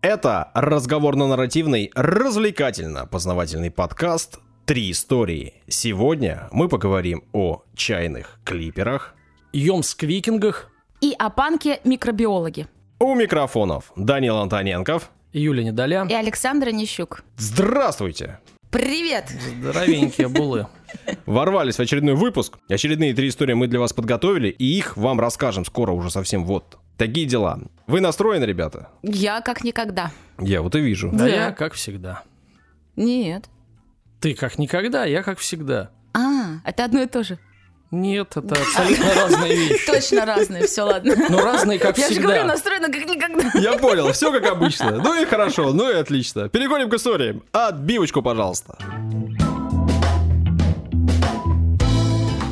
Это разговорно-нарративный, развлекательно-познавательный подкаст «Три истории». Сегодня мы поговорим о чайных клиперах, Йомск-викингах, И о панке микробиологи. у микрофонов Данил Антоненков. Юля Недоля. И Александра Нищук. Здравствуйте! Привет! Здоровенькие булы. Ворвались в очередной выпуск. Очередные три истории мы для вас подготовили, и их вам расскажем скоро уже совсем вот. Такие дела. Вы настроены, ребята? Я как никогда. Я вот и вижу. Да Да. я как всегда. Нет. Ты как никогда, я как всегда. А, это одно и то же. Нет, это абсолютно разные вещи. Точно разные, все, ладно. Но разные как Я же говорю, всегда. настроена как никогда. Я понял, все как обычно. Ну и хорошо, ну и отлично. Переходим к историям. Отбивочку, пожалуйста.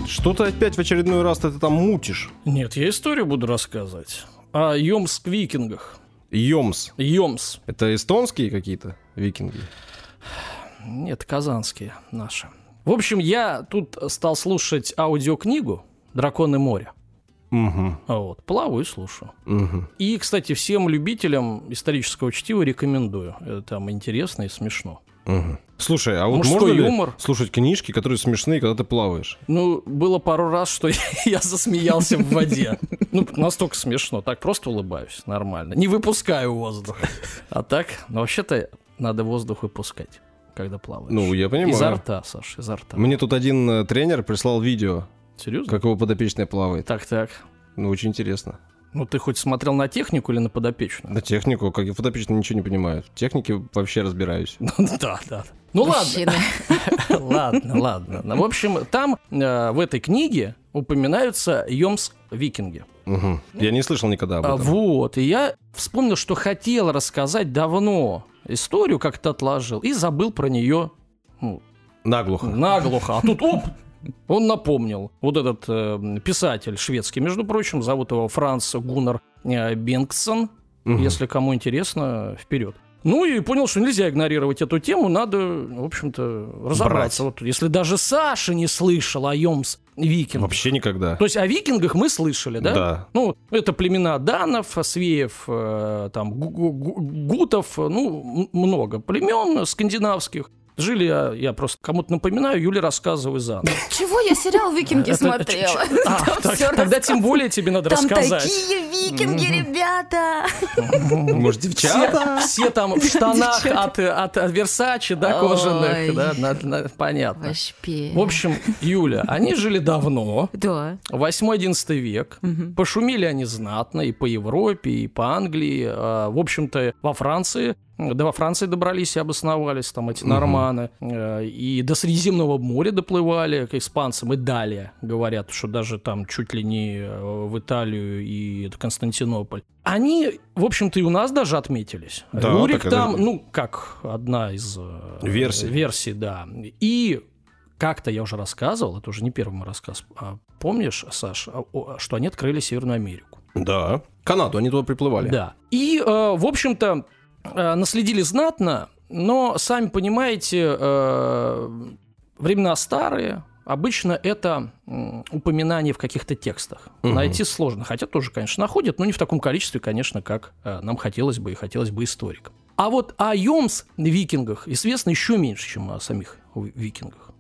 Что ты опять в очередной раз ты там мутишь? Нет, я историю буду рассказывать. О Йомск-викингах. Йомс. Йомс. Это эстонские какие-то викинги? Нет, казанские наши. В общем, я тут стал слушать аудиокнигу «Драконы моря». Угу, Вот, плаваю и слушаю. угу. И, кстати, всем любителям исторического чтива рекомендую. Это там интересно и смешно. Угу. Слушай, а вот Мужской можно ли юмор. слушать книжки, которые смешные, когда ты плаваешь? Ну, было пару раз, что я засмеялся в воде. Ну, настолько смешно. Так просто улыбаюсь. Нормально. Не выпускаю воздух. А так, ну, вообще-то надо воздух выпускать, когда плаваешь. Ну, я понимаю. Изо рта, Саша, изо рта. Мне тут один э, тренер прислал видео, Серьезно? как его подопечная плавает. Так, так. Ну, очень интересно. Ну, ты хоть смотрел на технику или на подопечную? На технику, как и подопечные ничего не понимают. В технике вообще разбираюсь. Ну, да, да. Ну, ладно. Ладно, ладно. Ну, В общем, там э, в этой книге упоминаются Йомс-викинги. Угу. Я не слышал никогда об А, этом. Вот, и я вспомнил, что хотел рассказать давно историю, как-то отложил, и забыл про нее ну, Наглухо. наглухо. А тут оп! Он напомнил. Вот этот э, писатель шведский, между прочим, зовут его Франц Гуннар э, Бенгтсон. Мгм. Если кому интересно, вперед. Ну и понял, что нельзя игнорировать эту тему, надо, в общем-то, разобраться. Вот, если даже Саша не слышал о Йомс викинг. Вообще никогда. То есть о викингах мы слышали, да? Да. Ну, это племена данов, свеев, э, там, гу- гу- гу- гутов, ну, много племен скандинавских. Жили, я, я просто кому-то напоминаю, Юля рассказывай заново. Чего я сериал «Викинги» смотрела? А, Там тогда тем более тебе надо Там рассказать. такие викинги, ребята! Может, Все, девчата? все там в штанах от, Версачи, да, кожаных, да, понятно. Вообще. В общем, Юля, они жили давно, Да. 8-11 век. Пошумели они знатно и по Европе, и по Англии. а, В общем-то, во Франции. Да, во Франции добрались и обосновались, там эти норманы. Э, И до Средиземного моря доплывали к испанцам. И далее говорят, что даже там чуть ли не э, в Италию и Константинополь. Они, в общем-то, и у нас даже отметились. Да, Рюрик так это- там, ну, как одна из э, Версий. версий, да. И как-то я уже рассказывал, это уже не первый мой рассказ. а помнишь, Саш, что они открыли Северную Америку? Да. Канаду, они туда приплывали. Да. И, э, в общем-то, наследили знатно, но, сами понимаете, э, времена старые, обычно это упоминание в каких-то текстах. Мгм. Найти сложно. Хотя тоже, конечно, находят, но не в таком количестве, конечно, как э, нам хотелось бы и хотелось бы историкам. А вот о Йомс викингах известно еще меньше, чем о самих ви- викингах.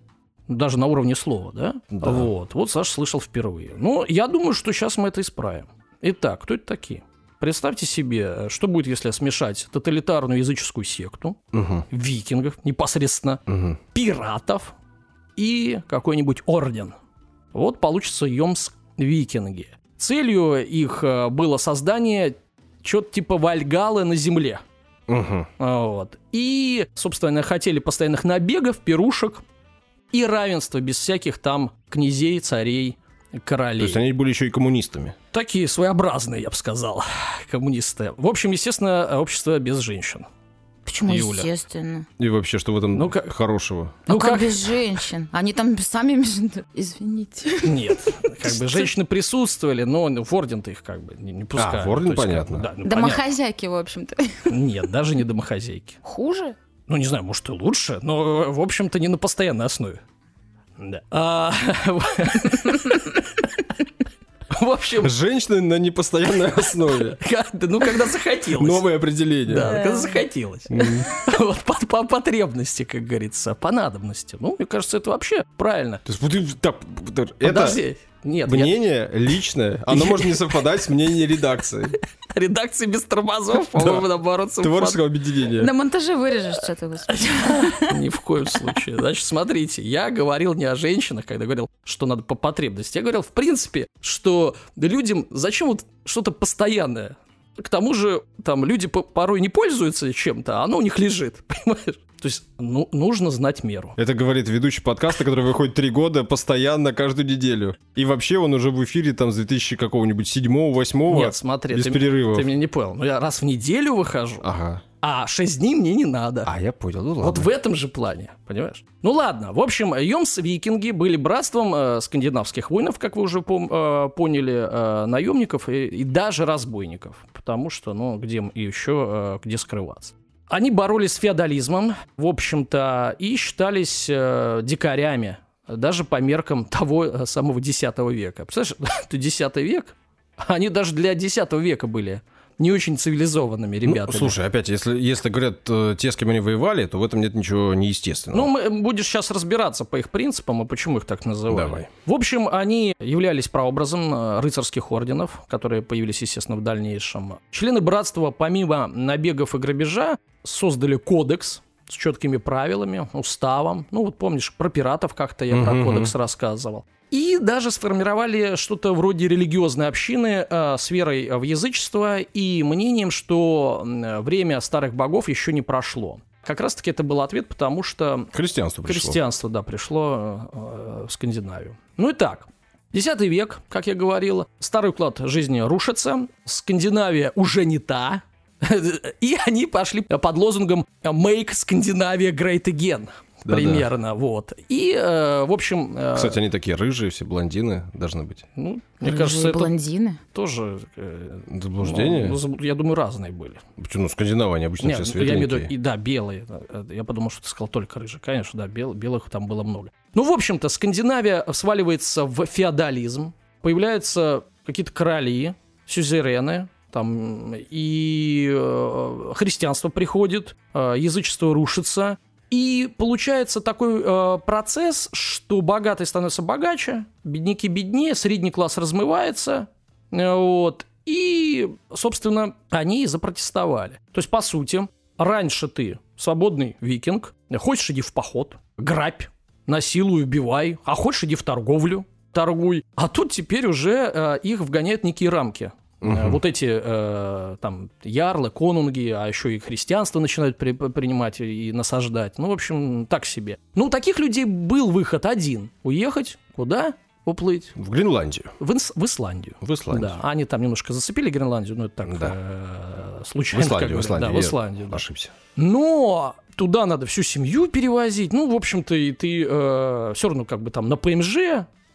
Даже на уровне слова, да? Да. Вот. Вот Саша слышал впервые. Ну, я думаю, что сейчас мы это исправим. Итак, кто это такие? Представьте себе, э, что будет, если смешать тоталитарную языческую секту, Мгм. викингов непосредственно, Мгм. пиратов и какой-нибудь орден. Вот получится Йомс викинги. Целью их э, было создание чего-то типа Вальгалы на земле. Мгм. Вот. И, собственно, хотели постоянных набегов, пирушек и равенства без всяких там князей, царей, королей. То есть они были еще и коммунистами. Такие своеобразные, я бы сказал, коммунисты. В общем, естественно, общество без женщин. Почему Юля. естественно? И вообще, что в этом Ну, как- хорошего? Ну Ну, как как- без женщин? Они там сами между... Извините. Нет, как бы женщины присутствовали, но в орден-то их как бы не, не пускают. в орден есть, как понятно. да, ну, Домохозяйки, в общем-то. Нет, даже не домохозяйки. Хуже? Ну, не знаю, может и лучше, но, в общем-то, не на постоянной основе. Да. А, В общем, Женщины на непостоянной основе. ну, когда захотелось. Новое определение. Да, когда захотелось. Вот по, по потребности, как говорится, по надобности. Ну, мне кажется, это вообще правильно. То есть, так, это Подожди. Нет, я- мнение личное, оно может не совпадать с мнением редакции, редакции без тормозов, по-моему, наоборот, творческого объединения. На монтаже вырежешь что-то, господи. Ни в коем случае. Значит, смотрите, я говорил не о женщинах, когда говорил, что надо по потребности. Я говорил, в принципе, что людям зачем вот что-то постоянное? К тому же, там, люди по- порой не пользуются чем-то, а оно у них лежит, понимаешь? То есть, ну, нужно знать меру. Это говорит ведущий подкаста, который выходит три года постоянно, каждую неделю. И вообще он уже в эфире там с 2000 какого-нибудь седьмого, восьмого. Нет, смотри, без ты, перерывов. ты меня не понял. Ну, я раз в неделю выхожу, Ага. а 6 дней мне не надо. А, я понял, ну ладно. Вот в этом же плане, понимаешь? Ну ладно, в общем, Йомс-викинги были братством э, скандинавских воинов, как вы уже пом- э, поняли, э, наемников и, и даже разбойников. Потому что, ну, где еще, э, где скрываться. Они боролись с феодализмом, в общем-то, и считались э, дикарями, даже по меркам того э, самого X века. Представляешь, это X век, они даже для X века были не очень цивилизованными Ну, ребятами. слушай, опять, если, если говорят э, те, с кем они воевали, то в этом нет ничего неестественного. Ну, мы будешь сейчас разбираться по их принципам и почему их так называют. Давай. В общем, они являлись прообразом э, рыцарских орденов, которые появились, естественно, в дальнейшем. Члены братства, помимо набегов и грабежа, создали кодекс с четкими правилами, уставом. Ну, вот помнишь, про пиратов как-то я про кодекс рассказывал. И даже сформировали что-то вроде религиозной общины э, с верой в язычество и мнением, что время старых богов еще не прошло. Как раз-таки это был ответ, потому что Христианство пришло. Христианство, да, пришло э, в Скандинавию. Ну и так. X век, как я говорил, старый уклад жизни рушится, Скандинавия уже не та, и они пошли под лозунгом «Make Scandinavia Great Again». Да-да. Примерно, вот. И, э, в общем... э, Кстати, они такие рыжие, все блондины должны быть. ну, мне Рыжие кажется, это блондины. тоже... э, Заблуждение? ну, я думаю, разные были. Почему? Ну, скандинавы, они обычно Нет, все ну, я имею в светленькие. виду, и, да, белые. Э, Я подумал, что ты сказал только рыжие. Конечно, да, бел- белых там было много. Ну, в общем-то, Скандинавия сваливается в феодализм. Появляются какие-то короли, сюзерены, там, и э, христианство приходит, э, язычество рушится. И получается такой э, процесс, что богатые становятся богаче, бедняки беднее, средний класс размывается, э, вот, и, собственно, они и запротестовали. То есть, по сути, раньше ты свободный викинг, хочешь иди в поход, грабь, насилуй, убивай, а хочешь иди в торговлю, торгуй. А тут теперь уже э, их вгоняют некие рамки. Э, Вот эти э, там ярлы, конунги, а еще и христианство начинают при- принимать и насаждать. Ну, в общем, так себе. Ну, у таких людей был выход один. Уехать куда? Уплыть. В Гренландию. В, Инс- в Исландию. В Исландию. Да, они там немножко зацепили Гренландию, но это так Да. э, В случайно. как Исландию, в. Исландию. Да, в Исландию. да. Ошибся. Но туда надо всю семью перевозить. Ну, в общем-то, и ты все равно как бы там на ПМЖ.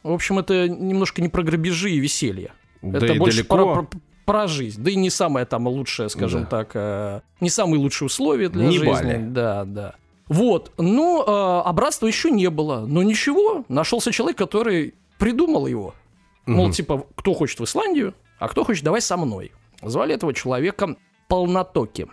В общем, это немножко не про грабежи и веселье. Да это больше далеко. про, про- про жизнь. Да и не самое там лучшее, скажем Да. так, э, не самые лучшие условия для Не жизни. Бали. Да, да. Вот, но э, обратства еще не было. Но ничего, нашелся человек, который придумал его. Мол, типа, кто хочет в Исландию, а кто хочет, давай со мной. Звали этого человека Полнотоки.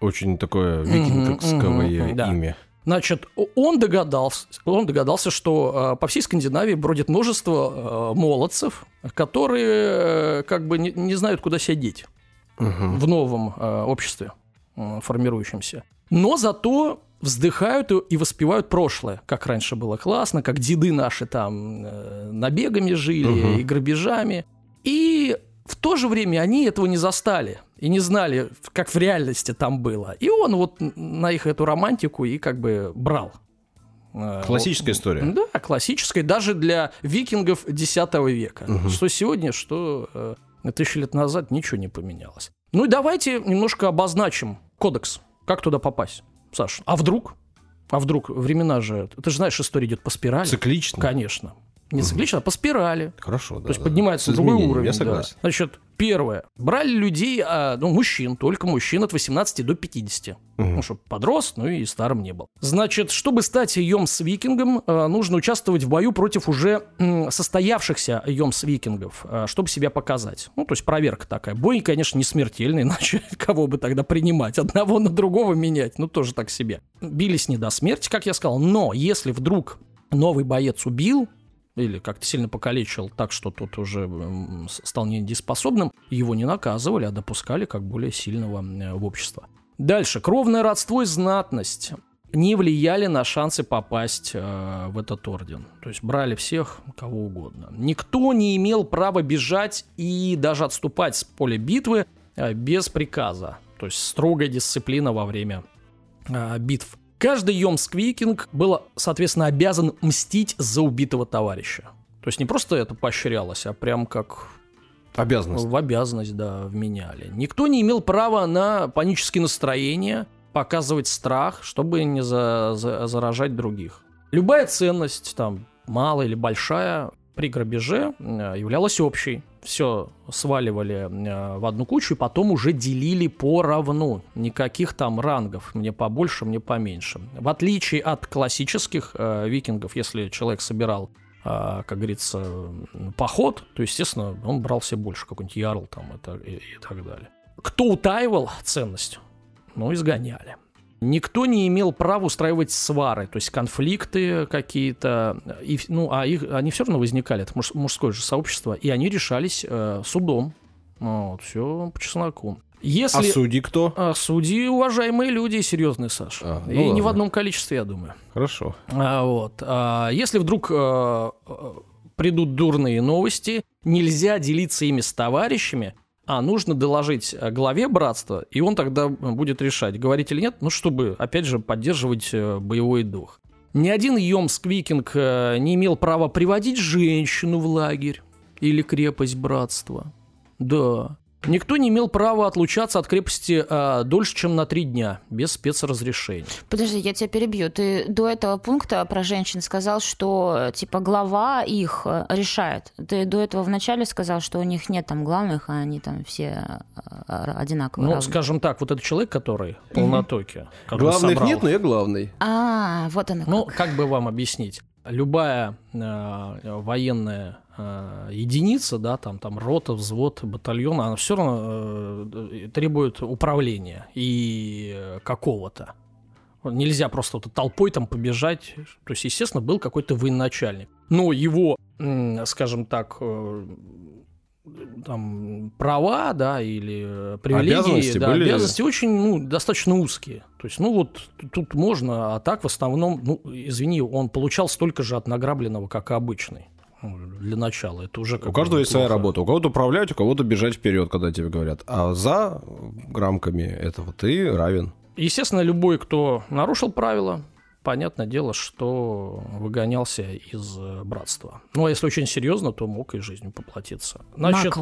Очень такое Мгм, викинговское мгм, да. имя. Значит, он догадался, он догадался, что э, по всей Скандинавии бродит множество э, молодцев, которые э, как бы не, не знают, куда себя деть Мгм. в новом обществе формирующемся. Но зато вздыхают и, воспевают прошлое, как раньше было классно, как деды наши там набегами жили Мгм. и грабежами. И в то же время они этого не застали и не знали, как в реальности там было. И он вот на их эту романтику и как бы брал. Э, Классическая история. Да, классическая, даже для викингов X века. Что сегодня, что э, тысячи лет назад ничего не поменялось. Ну и давайте немножко обозначим кодекс. Как туда попасть, Саш? А вдруг? А вдруг? Времена же... Ты же знаешь, история идет по спирали. Циклично. Конечно. Не циклично, а по спирали. Хорошо, да. То есть да. поднимается на другой уровень. Я да. согласен. Значит, Первое. Брали людей, а, ну, мужчин, только мужчин от 18 до 50. Угу. Ну, чтобы подрос, ну и старым не был. Значит, чтобы стать Йомс-викингом, а, нужно участвовать в бою против уже состоявшихся Йомс-викингов, а, чтобы себя показать. Ну, то есть проверка такая. Бой, конечно, не смертельный, иначе кого бы тогда принимать? Одного на другого менять? Ну, тоже так себе. Бились не до смерти, как я сказал. Но если вдруг новый боец убил, или как-то сильно покалечил так, что тот уже стал недееспособным, его не наказывали, а допускали как более сильного э, в общество. Дальше. Кровное родство и знатность не влияли на шансы попасть э, в этот орден. То есть брали всех, кого угодно. Никто не имел права бежать и даже отступать с поля битвы э, без приказа. То есть строгая дисциплина во время э, битв. Каждый Йомск-викинг был, соответственно, обязан мстить за убитого товарища. То есть не просто это поощрялось, а прям как Обязанность. В обязанность, да, вменяли. Никто не имел права на панические настроения, показывать страх, чтобы не за, за, заражать других. Любая ценность, там, малая или большая, при грабеже э, являлась общей все сваливали э, в одну кучу и потом уже делили поровну. Никаких там рангов, мне побольше, мне поменьше. В отличие от классических э, викингов, если человек собирал э, как говорится, поход, то, естественно, он брал себе больше, какой-нибудь ярл там и, и, и так далее. Кто утаивал ценность? Ну, изгоняли. Никто не имел права устраивать свары, то есть конфликты какие-то, и, ну, а их, они все равно возникали, это муж, мужское же сообщество, и они решались э, судом. Вот, все по чесноку. Если... А судьи кто? А судьи уважаемые люди, серьезные, Саша. А, ну и ладно. не в одном количестве, я думаю. Хорошо. А, вот. А, если вдруг а, придут дурные новости, нельзя делиться ими с товарищами, а нужно доложить э, главе братства, и он тогда будет решать, говорить или нет, ну, чтобы, опять же, поддерживать э, боевой дух. Ни один Йомск-викинг э, не имел права приводить женщину в лагерь или крепость братства. Да. Никто не имел права отлучаться от крепости э, дольше, чем на три дня, без спецразрешения. Подожди, я тебя перебью. Ты до этого пункта про женщин сказал, что типа глава их э, решает. Ты до этого вначале сказал, что у них нет там главных, а они там все э, одинаковые. Ну, равны. скажем так, вот этот человек, который полнотоки. Главных собрал... нет, но я главный. А, вот она. Ну, как бы вам объяснить? Любая э, военная э, единица, да, там, там рота, взвод, батальон, она все равно э, требует управления и какого-то. Нельзя просто вот толпой там побежать. То есть, естественно, был какой-то военачальник. Но его, скажем так, э, там права, да, или привилегии, обязанности, да, были... обязанности очень, ну, достаточно узкие. То есть, ну вот тут можно, а так в основном, ну, извини, он получал столько же от награбленного, как и обычный для начала. Это уже У каждого есть своя работа. У кого-то управлять, у кого-то бежать вперед, когда тебе говорят. А за рамками этого ты равен. Естественно, любой, кто нарушил правила, понятное дело, что выгонялся из э, братства. Ну, а если очень серьезно, то мог и жизнью поплатиться. Значит,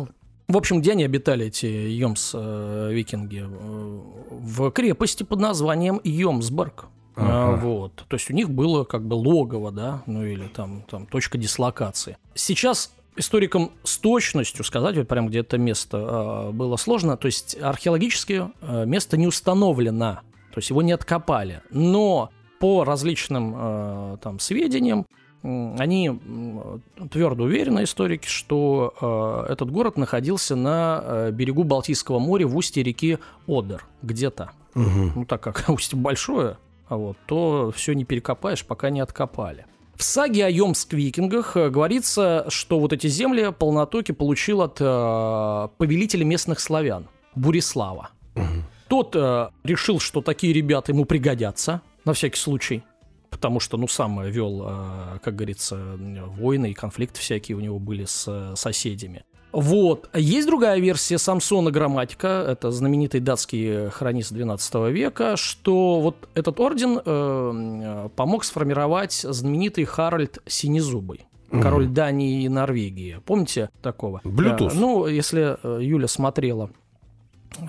в общем, где они обитали, эти Йомс-викинги? Э, в крепости под названием Йомсборг. Ага. Вот. То есть у них было как бы логово, да, ну или там, там точка дислокации. Сейчас историкам с точностью сказать, вот прям где это место э, было сложно, то есть археологически э, место не установлено, то есть его не откопали. Но по различным э, там сведениям они твердо уверены, историки, что э, этот город находился на э, берегу Балтийского моря в устье реки Одер, где-то. Угу. Ну, так как устье большое, а вот, то все не перекопаешь, пока не откопали. В саге о Йомск-викингах э, говорится, что вот эти земли полнотоки получил от э, повелителя местных славян, Бурислава. Угу. Тот э, решил, что такие ребята ему пригодятся, на всякий случай, потому что, ну, сам вел, э, как говорится, войны и конфликты всякие у него были с э, соседями. Вот. Есть другая версия Самсона Грамматика, это знаменитый датский хронист XII века, что вот этот орден э, помог сформировать знаменитый Харальд Синезубый король Дании и Норвегии. Помните такого? Bluetooth. Э, ну, если э, Юля смотрела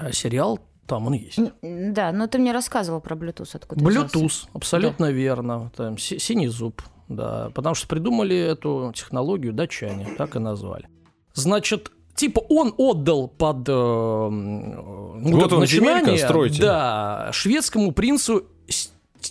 э, сериал, там он есть. Да, но ты мне рассказывал про Bluetooth, откуда Bluetooth, абсолютно да. верно. Там, синий зуб, да. Потому что придумали эту технологию датчане, так и назвали. Значит, Типа он отдал под э, вот, вот это он начинание, стройте. да, шведскому принцу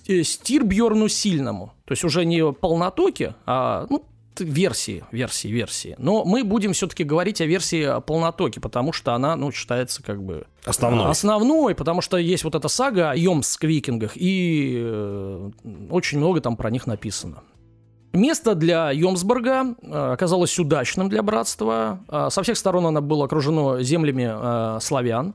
э, Стирбьерну Сильному. То есть уже не полнотоки, а ну, версии, версии, версии. Но мы будем все-таки говорить о версии полнотоки, потому что она, ну, считается как бы... Основной. Основной, потому что есть вот эта сага о Йомск-викингах, и э, очень много там про них написано. Место для Йомсбурга э, оказалось удачным для братства. Э, со всех сторон оно было окружено землями э, славян,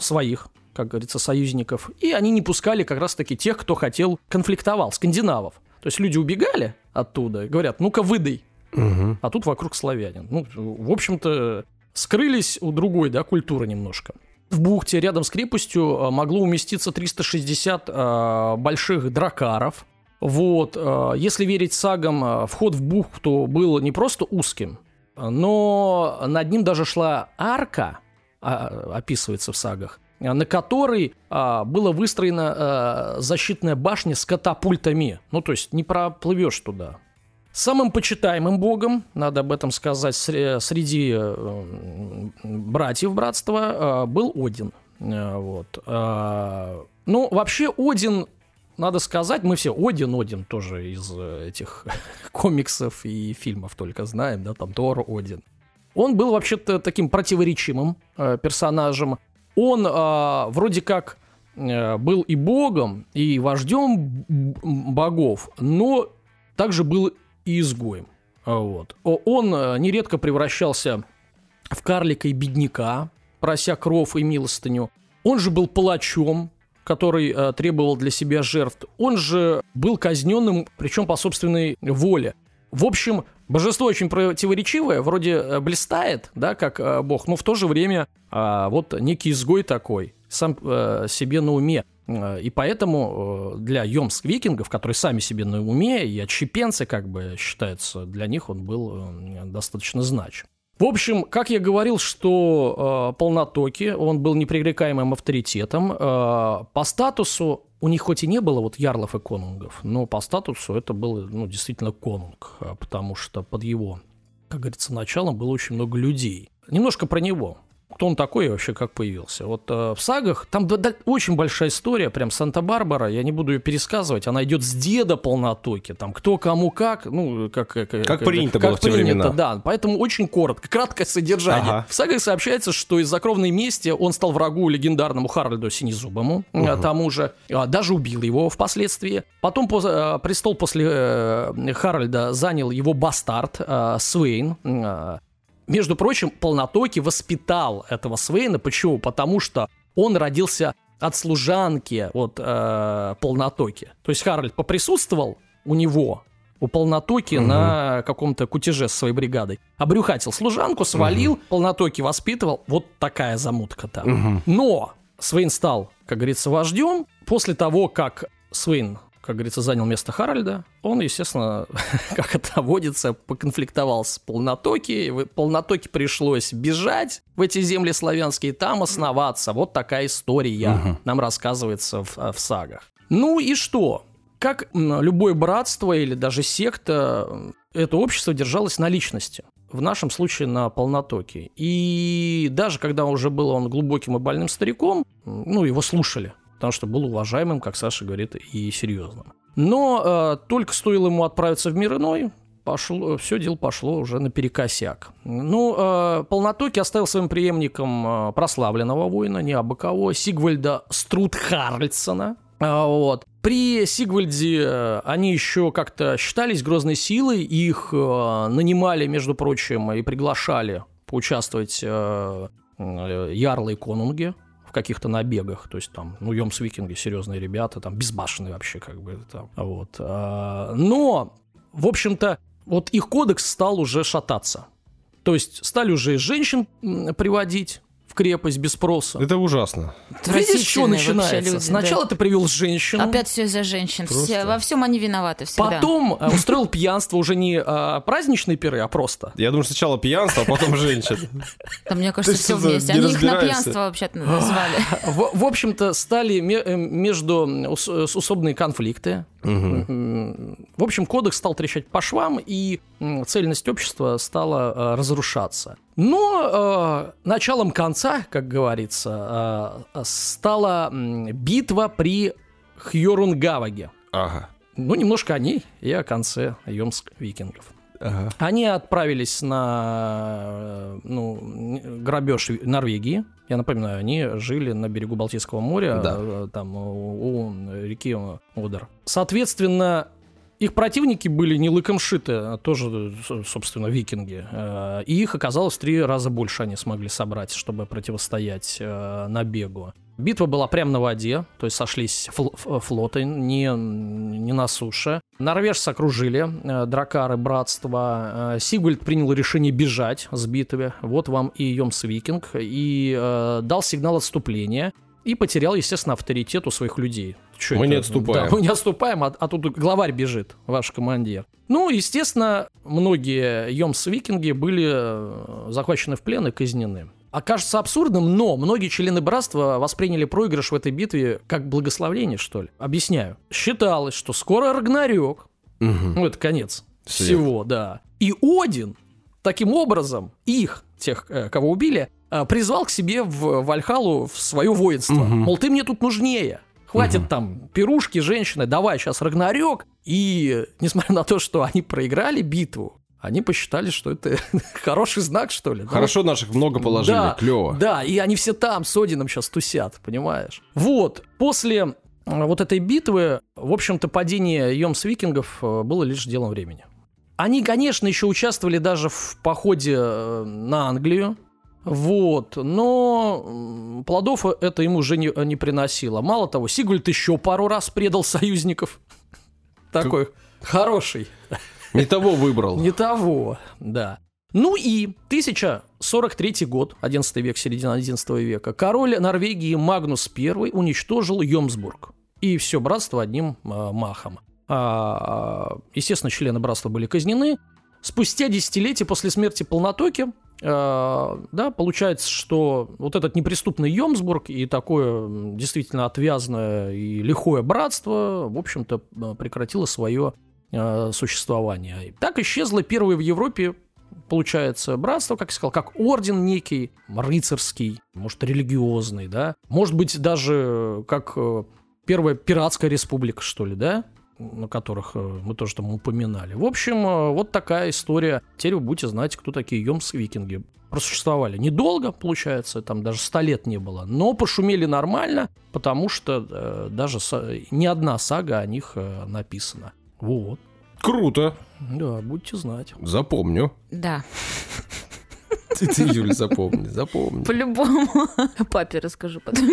своих, как говорится, союзников. И они не пускали как раз-таки тех, кто хотел, конфликтовал, скандинавов. То есть люди убегали оттуда говорят, ну-ка выдай. Угу. А тут вокруг славянин. Ну, в общем-то, скрылись у другой, да, культуры немножко. В бухте рядом с крепостью могло уместиться 360 э, больших дракаров, вот, э, если верить сагам, э, вход в бухту был не просто узким, но над ним даже шла арка, а, описывается в сагах, на которой а, была выстроена а, защитная башня с катапультами. Ну, то есть не проплывешь туда. Самым почитаемым богом, надо об этом сказать, среди э, братьев братства был Один. Вот. Ну, вообще Один надо сказать, мы все Один, Один тоже из э, этих комиксов и фильмов только знаем, да, там Тор, Один. Он был вообще-то таким противоречивым э, персонажем. Он э, вроде как э, был и богом, и вождем богов, но также был и изгоем. Вот. Он э, нередко превращался в карлика и бедняка, прося кров и милостыню. Он же был палачом, который э, требовал для себя жертв, он же был казненным, причем по собственной воле. В общем, божество очень противоречивое, вроде э, блистает, да, как э, бог, но в то же время э, вот некий изгой такой, сам э, себе на уме. Э, и поэтому э, для Йомск викингов, которые сами себе на уме, и отщепенцы, как бы считаются, для них он был достаточно значим. В общем, как я говорил, что э, полнотоки, он был непререкаемым авторитетом. Э, по статусу у них хоть и не было вот ярлов и конунгов, но по статусу это был ну, действительно конунг, э, потому что под его, как говорится, началом было очень много людей. Немножко про него кто он такой и вообще как появился. Вот э, в сагах там да, да, очень большая история, прям Санта-Барбара, я не буду ее пересказывать, она идет с деда полнотоки, там кто кому как, ну, как... Как, как принято как было в те принято, времена. да, поэтому очень коротко, краткое содержание. Ага. В сагах сообщается, что из-за кровной мести он стал врагу легендарному Харальду Синезубому, угу. тому же, а, даже убил его впоследствии. Потом по, э, престол после э, Харальда занял его бастард Свейн, между прочим, Полнотоки воспитал этого Свейна. Почему? Потому что он родился от служанки вот э, Полнотоки. То есть Харальд поприсутствовал у него, у Полнотоки угу. на каком-то кутеже с своей бригадой. Обрюхатил служанку, свалил, угу. Полнотоки воспитывал. Вот такая замутка там. Угу. Но Свейн стал, как говорится, вождем после того, как Свейн как говорится, занял место Харальда, он, естественно, как это водится, поконфликтовал с Полнотоки. Полнотоки пришлось бежать в эти земли славянские, там основаться. Вот такая история угу. нам рассказывается в, в сагах. Ну и что? Как любое братство или даже секта, это общество держалось на личности в нашем случае на полнотоке. И даже когда уже был он глубоким и больным стариком, ну, его слушали потому что был уважаемым, как Саша говорит, и серьезным. Но э, только стоило ему отправиться в мир иной, пошло, все дело пошло уже наперекосяк. Ну, э, Полнотоки оставил своим преемником э, прославленного воина, не абы кого, Сигвальда Струтхарльсона. Э, вот. При Сигвальде э, они еще как-то считались грозной силой, их э, нанимали, между прочим, и приглашали поучаствовать э, ярлы и конунги, каких-то набегах, то есть там, ну, Йомс Викинги, серьезные ребята, там, безбашенные вообще, как бы, там, вот. А, но, в общем-то, вот их кодекс стал уже шататься. То есть стали уже женщин приводить, крепость без спроса. Это ужасно. Видишь, что начинается? Люди, Сначала да. ты привел женщину. Опять все за женщин. Все, во всем они виноваты всегда. Потом э, устроил пьянство уже не а, праздничные пиры, а просто. Я думаю, сначала пьянство, а потом женщин. Да, мне кажется, все вместе. Они их на пьянство вообще-то назвали. В общем-то, стали э, между усобные конфликты. В общем, кодекс стал трещать по швам, и цельность общества стала э, разрушаться. Но э, началом конца, как говорится, э, стала битва при Хьорунгаваге. Ага. Ну, немножко о ней и о конце Йомск викингов. Ага. Они отправились на ну, грабеж Норвегии. Я напоминаю, они жили на берегу Балтийского моря, да. Э, там у, у реки Одер. Соответственно, их противники были не лыком шиты, а тоже, собственно, викинги. Э, и их оказалось в три раза больше они смогли собрать, чтобы противостоять э, набегу. Битва была прямо на воде, то есть сошлись фл- флоты, не, не на суше. Норвежцы окружили э, дракары братства. Э, Сигульд принял решение бежать с битвы. Вот вам и Йомс Викинг. И э, дал сигнал отступления. И потерял, естественно, авторитет у своих людей. Что мы это? не отступаем. Да, мы не отступаем, а, а тут главарь бежит, ваш командир. Ну, естественно, многие Йомс-викинги были э, захвачены в плен и казнены окажется абсурдным, но многие члены братства восприняли проигрыш в этой битве как благословение, что ли. Объясняю. Считалось, что скоро Рагнарёк, угу. ну это конец Свет. всего, да. И Один таким образом их, тех, э, кого убили, э, призвал к себе в Вальхалу в свое воинство. Угу. Мол, ты мне тут нужнее. Хватит угу. там пирушки, женщины, давай сейчас Рагнарёк. И несмотря на то, что они проиграли битву, они посчитали, что это хороший знак, что ли. Хорошо ну, наших много положили, да, клево. Да, и они все там с Одином сейчас тусят, понимаешь? Вот, после э, вот этой битвы, в общем-то, падение Йомс Викингов э, было лишь делом времени. Они, конечно, еще участвовали даже в походе э, на Англию, вот, но плодов это ему уже не, не приносило. Мало того, Сигульд еще пару раз предал союзников. Такой хороший. Не того выбрал. Не того, да. Ну и 1043 год, 11 век, середина 11 века, король Норвегии Магнус I уничтожил Йомсбург. И все братство одним э, махом. А, естественно, члены братства были казнены. Спустя десятилетия после смерти Полнотоки, да, получается, что вот этот неприступный Йомсбург и такое действительно отвязное и лихое братство, в общем-то, прекратило свое э, существования. Так исчезло первое в Европе получается, братство, как я сказал, как орден некий, рыцарский, может, религиозный, да, может быть, даже как э, первая пиратская республика, что ли, да, на которых э, мы тоже там упоминали. В общем, э, вот такая история. Теперь вы будете знать, кто такие Йомс-викинги. Просуществовали недолго, получается, там даже ста лет не было, но пошумели нормально, потому что э, даже са- ни одна сага о них э, написана. Вот. Круто. Да, будете знать. Запомню. Да. Ты, ты Юль, запомни, запомни. По-любому. Папе расскажу потом.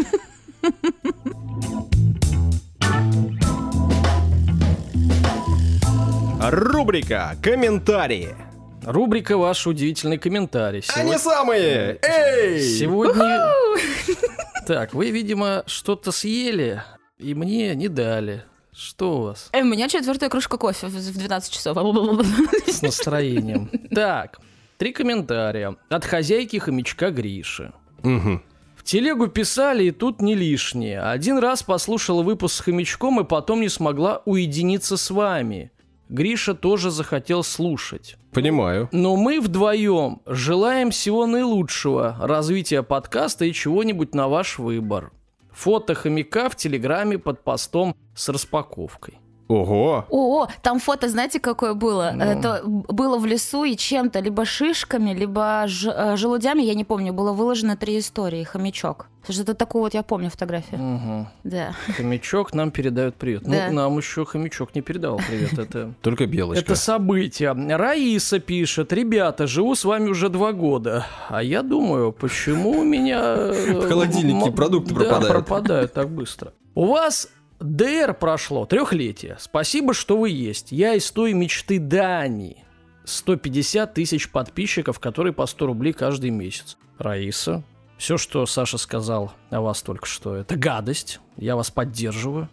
Рубрика «Комментарии». Рубрика «Ваши удивительные комментарии». Сегодня... Они самые! Эй! Сегодня... Так, вы, видимо, что-то съели, и мне не дали. Что у вас? Э, у меня четвертая кружка кофе в 12 часов. С настроением. Так, три комментария. От хозяйки хомячка Гриши. Угу. В телегу писали, и тут не лишнее. Один раз послушала выпуск с хомячком, и потом не смогла уединиться с вами. Гриша тоже захотел слушать. Понимаю. Но мы вдвоем желаем всего наилучшего, развития подкаста и чего-нибудь на ваш выбор. Фото хомяка в Телеграме под постом с распаковкой. Ого! О, там фото, знаете, какое было? Ну. Это было в лесу и чем-то, либо шишками, либо ж, э, желудями, я не помню, было выложено три истории, хомячок. Что-то такое вот я помню фотографию. Угу. Да. Хомячок нам передает привет. Ну, да. Ну, нам еще хомячок не передал привет. Это... Только белочка. Это событие. Раиса пишет, ребята, живу с вами уже два года, а я думаю, почему у меня... В холодильнике продукты пропадают. Да, пропадают так быстро. У вас ДР прошло трехлетие. Спасибо, что вы есть. Я из той мечты Дани. 150 тысяч подписчиков, которые по 100 рублей каждый месяц. Раиса, все, что Саша сказал о вас только что, это гадость. Я вас поддерживаю.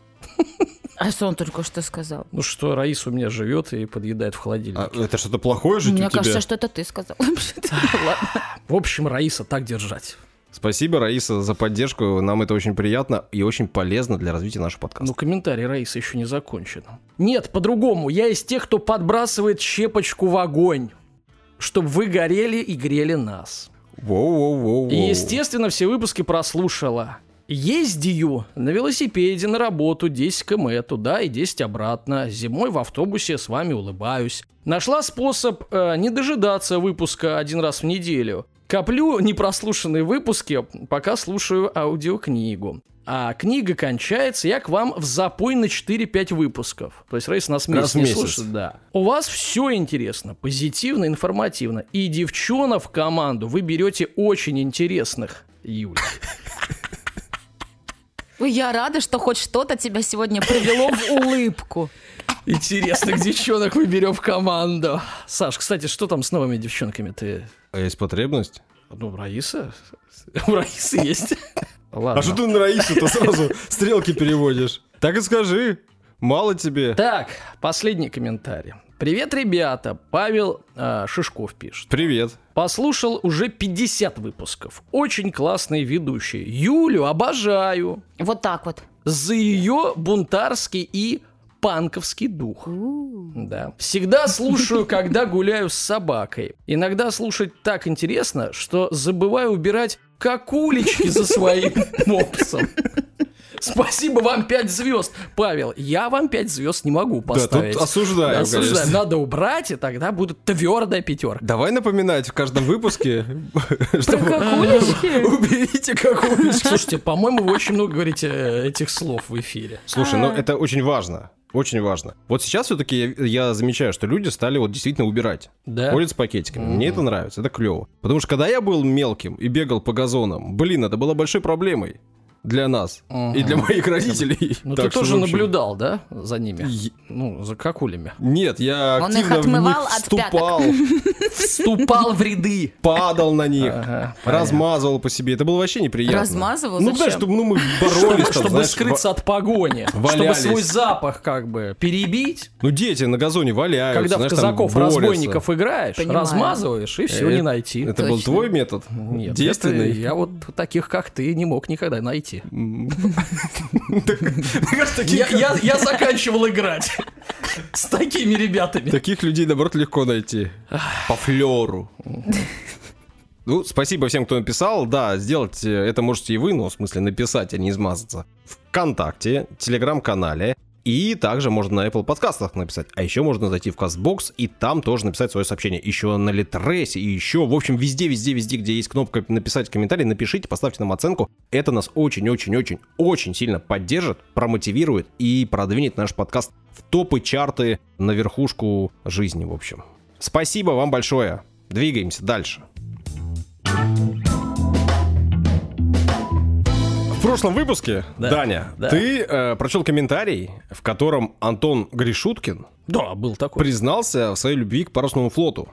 А что он только что сказал? Ну, что Раиса у меня живет и подъедает в холодильнике. А это что-то плохое жить Мне у тебя? кажется, что это ты сказал. В общем, Раиса, так держать. Спасибо, Раиса, за поддержку. Нам это очень приятно и очень полезно для развития нашего подкаста. Ну, комментарий Раисы еще не закончен. Нет, по-другому. Я из тех, кто подбрасывает щепочку в огонь. чтобы вы горели и грели нас. Воу-воу-воу. И, естественно, все выпуски прослушала. Ездию на велосипеде на работу 10 км туда и 10 обратно. Зимой в автобусе с вами улыбаюсь. Нашла способ э, не дожидаться выпуска один раз в неделю. Коплю непрослушанные выпуски, пока слушаю аудиокнигу. А книга кончается, я к вам в запой на 4-5 выпусков. То есть Рейс нас месяц Раз не месяц. слушает, да. У вас все интересно, позитивно, информативно. И девчонок в команду вы берете очень интересных, Юль. Я рада, что хоть что-то тебя сегодня привело в улыбку. Интересных девчонок мы берем в команду. Саш, кстати, что там с новыми девчонками? Ты... А есть потребность? Ну, Раиса? У Раисы есть. Ладно. А что ты на Раису-то сразу стрелки переводишь? Так и скажи. Мало тебе. Так, последний комментарий. Привет, ребята. Павел э, Шишков пишет. Привет. Послушал уже 50 выпусков. Очень классные ведущие. Юлю обожаю. Вот так вот. За ее бунтарский и панковский дух. Да. Всегда слушаю, когда гуляю с собакой. Иногда слушать так интересно, что забываю убирать какулечки за своим мопсом. Спасибо вам 5 звезд. Павел, я вам 5 звезд не могу Да, поставить. тут осуждаю, Осуждаю. конечно. Надо убрать, и тогда будет твердая пятерка. Давай напоминать в каждом выпуске, чтобы Какулечки? уберите какулечку. Слушайте, по-моему, вы очень много говорите э, этих слов в эфире. Слушай, ну это очень важно. Очень важно. Вот сейчас все-таки я, я замечаю, что люди стали вот действительно убирать. Да? Ходят с пакетиками. Мне это нравится, это клево. Потому что когда я был мелким и бегал по газонам, блин, это было большой проблемой для нас и для моих родителей. Ну, ты тоже в общем, наблюдал, да, за ними? е- Ну, за какулями. Нет, я Он их активно в них вступал, Вступал в ряды. падал на них, Ага, размазывал по себе. Это было вообще неприятно. Размазывал? Ну, да, чтобы ну, мы боролись там, Чтобы знаешь, скрыться от погони. Чтобы валялись. свой запах как бы перебить. Ну, дети на газоне валяются. Когда в знаешь, там казаков разбойников играешь, Понимаю. размазываешь, и все, Э, не найти. Это был Точно. твой метод? Нет, Действенный? я вот таких, как ты, не мог никогда найти. Я, я- я заканчивал играть с такими ребятами. Таких людей, наоборот, легко найти. По флеру. Ну, спасибо всем, кто написал. Да, сделать э, это можете и вы, но в смысле написать, а не измазаться. Вконтакте, Телеграм-канале. И также можно на Apple подкастах написать. А еще можно зайти в Castbox и там тоже написать свое сообщение. Еще на Литресе, и еще, в общем, везде, везде, везде, где есть кнопка написать комментарий, напишите, поставьте нам оценку. Это нас очень-очень-очень, очень сильно поддержит, промотивирует и продвинет наш подкаст в топы, чарты, на верхушку жизни, в общем. Спасибо вам большое. Двигаемся дальше. В прошлом выпуске, Да, Даня, да. ты э, прочел комментарий, в котором Антон Гришуткин Да, был такой. признался в своей любви к парусному флоту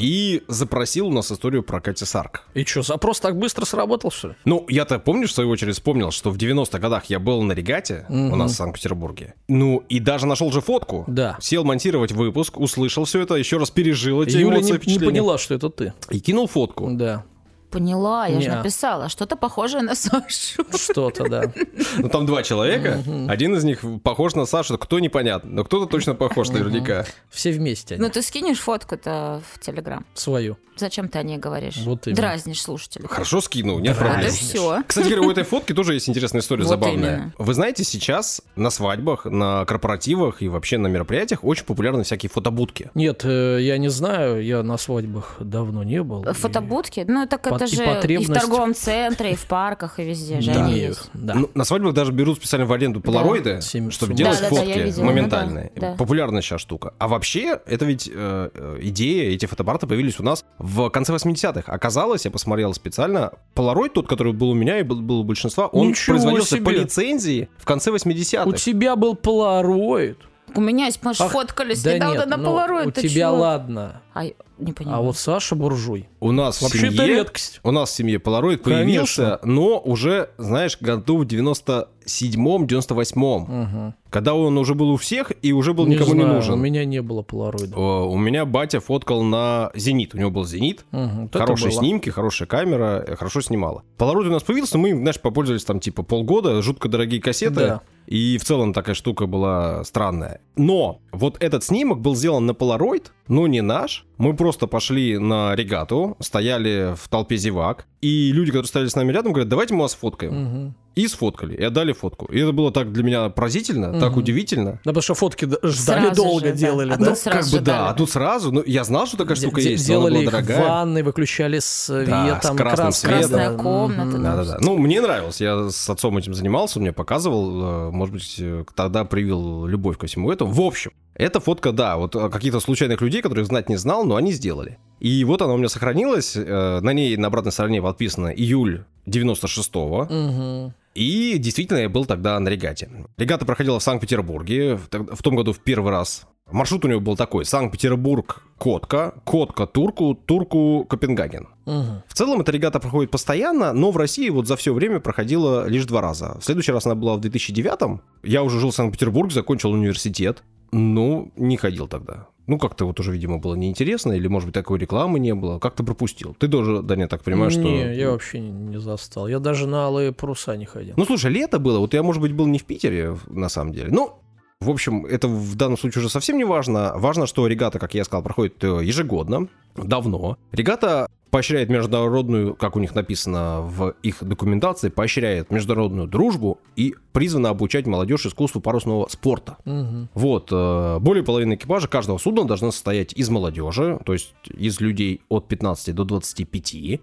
и запросил у нас историю про Кати Сарк. И что, запрос так быстро сработал, что ли? Ну, я-то, помнишь, в свою очередь вспомнил, что в 90-х годах я был на регате у нас в Санкт-Петербурге. Ну, и даже нашел же фотку. Да. Сел монтировать выпуск, услышал все это, еще раз пережил эти Юля эмоции, не, не поняла, что это ты. И кинул фотку. Да, Поняла, я же Не. написала. Что-то похожее на Сашу. что-то, да. Ну, там два человека. Один из них похож на Сашу, кто непонятно. Но кто-то точно похож наверняка. Все вместе. Ну ты скинешь фотку-то в Телеграм. Свою. Зачем ты о ней говоришь? Вот именно. Дразнишь слушателей. Хорошо скинул, нет Да, проблем. И все. Кстати говоря, у этой фотки тоже есть интересная история забавная. Вы знаете, сейчас на свадьбах, на корпоративах и вообще на мероприятиях очень популярны всякие фотобудки. Нет, э, я не знаю, я на свадьбах давно не был. Фотобудки? Ну, так Под- это и же и в потребность- торговом центре, и в парках, и везде же Да. они есть. да. Ну, на свадьбах даже берут специально в аренду полароиды, Сем- чтобы сумма. делать Да-да-да, я фотки видела. моментальные. Ну да, да. Популярная сейчас штука. А вообще, это ведь э, э, идея, эти фотоаппараты появились у нас в конце 80-х. Оказалось, я посмотрел специально, полароид тот, который был у меня и был, был у большинства, он Ничего производился себе. по лицензии в конце У 80-х. тебя был полароид. У меня есть, мы ж Ах, фоткались Да недавно нет, на ну, полароид. у ты тебя чего? ладно. А, не понимаю. А вот Саша буржуй. У нас в Вообще семье... редкость. У нас в семье Polaroid появился, но уже, знаешь, году в 97-м, 98-м. Мгм. Когда он уже был у всех и уже был никому не знаю, нужен. У меня не было полароида. О, У меня батя фоткал на Зенит. У него был Зенит. Мгм, вот Хорошие снимки, хорошая камера, э, хорошо снимала. Polaroid у нас появился, мы, знаешь, попользовались там типа полгода, жутко дорогие кассеты. Да. И в целом такая штука была странная. Но Вот этот снимок был сделан на Polaroid, но не наш. Мы просто пошли на регату, стояли в толпе зевак, и люди, которые стояли с нами рядом, говорят, давайте мы вас фоткаем. Угу. И сфоткали, и отдали фотку. И это было так для меня поразительно, угу. так удивительно. Да, потому что фотки ждали сразу долго, же, делали, да? да? Ну, как бы да, а тут сразу, ну, я знал, что такая штука есть, Делали их дорогая. в ванной, выключали свет, да, там, с красным крас... светом. Красная комната. Да, да, да. Ну, мне нравилось, я с отцом этим занимался, он мне показывал, э, может быть, э, тогда привил любовь ко всему этому. В общем, эта фотка, да, вот э, каких-то случайных людей, которых знать не знал, но они сделали. И вот она у меня сохранилась, на ней на обратной стороне подписано июль 96-го. Угу. И действительно, я был тогда на регате. Регата проходила в Санкт-Петербурге, в том году в первый раз. Маршрут у него был такой. Санкт-Петербург, Котка, Котка, Турку, Турку, Копенгаген. Угу. В целом эта регата проходит постоянно, но в России вот за все время проходила лишь два раза. В следующий раз она была в 2009 Я уже жил в Санкт-Петербурге, закончил университет. Ну, не ходил тогда. Ну, как-то вот уже, видимо, было неинтересно, или, может быть, такой рекламы не было. Как-то пропустил. Ты тоже, Даня, так понимаешь, не, что... Не, я вообще не застал. Я даже на алые паруса не ходил. Ну, слушай, лето было. Вот я, может быть, был не в Питере, на самом деле. Ну, в общем, это в данном случае уже совсем не важно. Важно, что регата, как я сказал, проходит э, ежегодно, давно. Регата поощряет международную, как у них написано в их документации, поощряет международную дружбу и призвана обучать молодежь искусству парусного спорта. Угу. Вот, э, более половины экипажа каждого судна должна состоять из молодежи, то есть из людей от 15 до 25.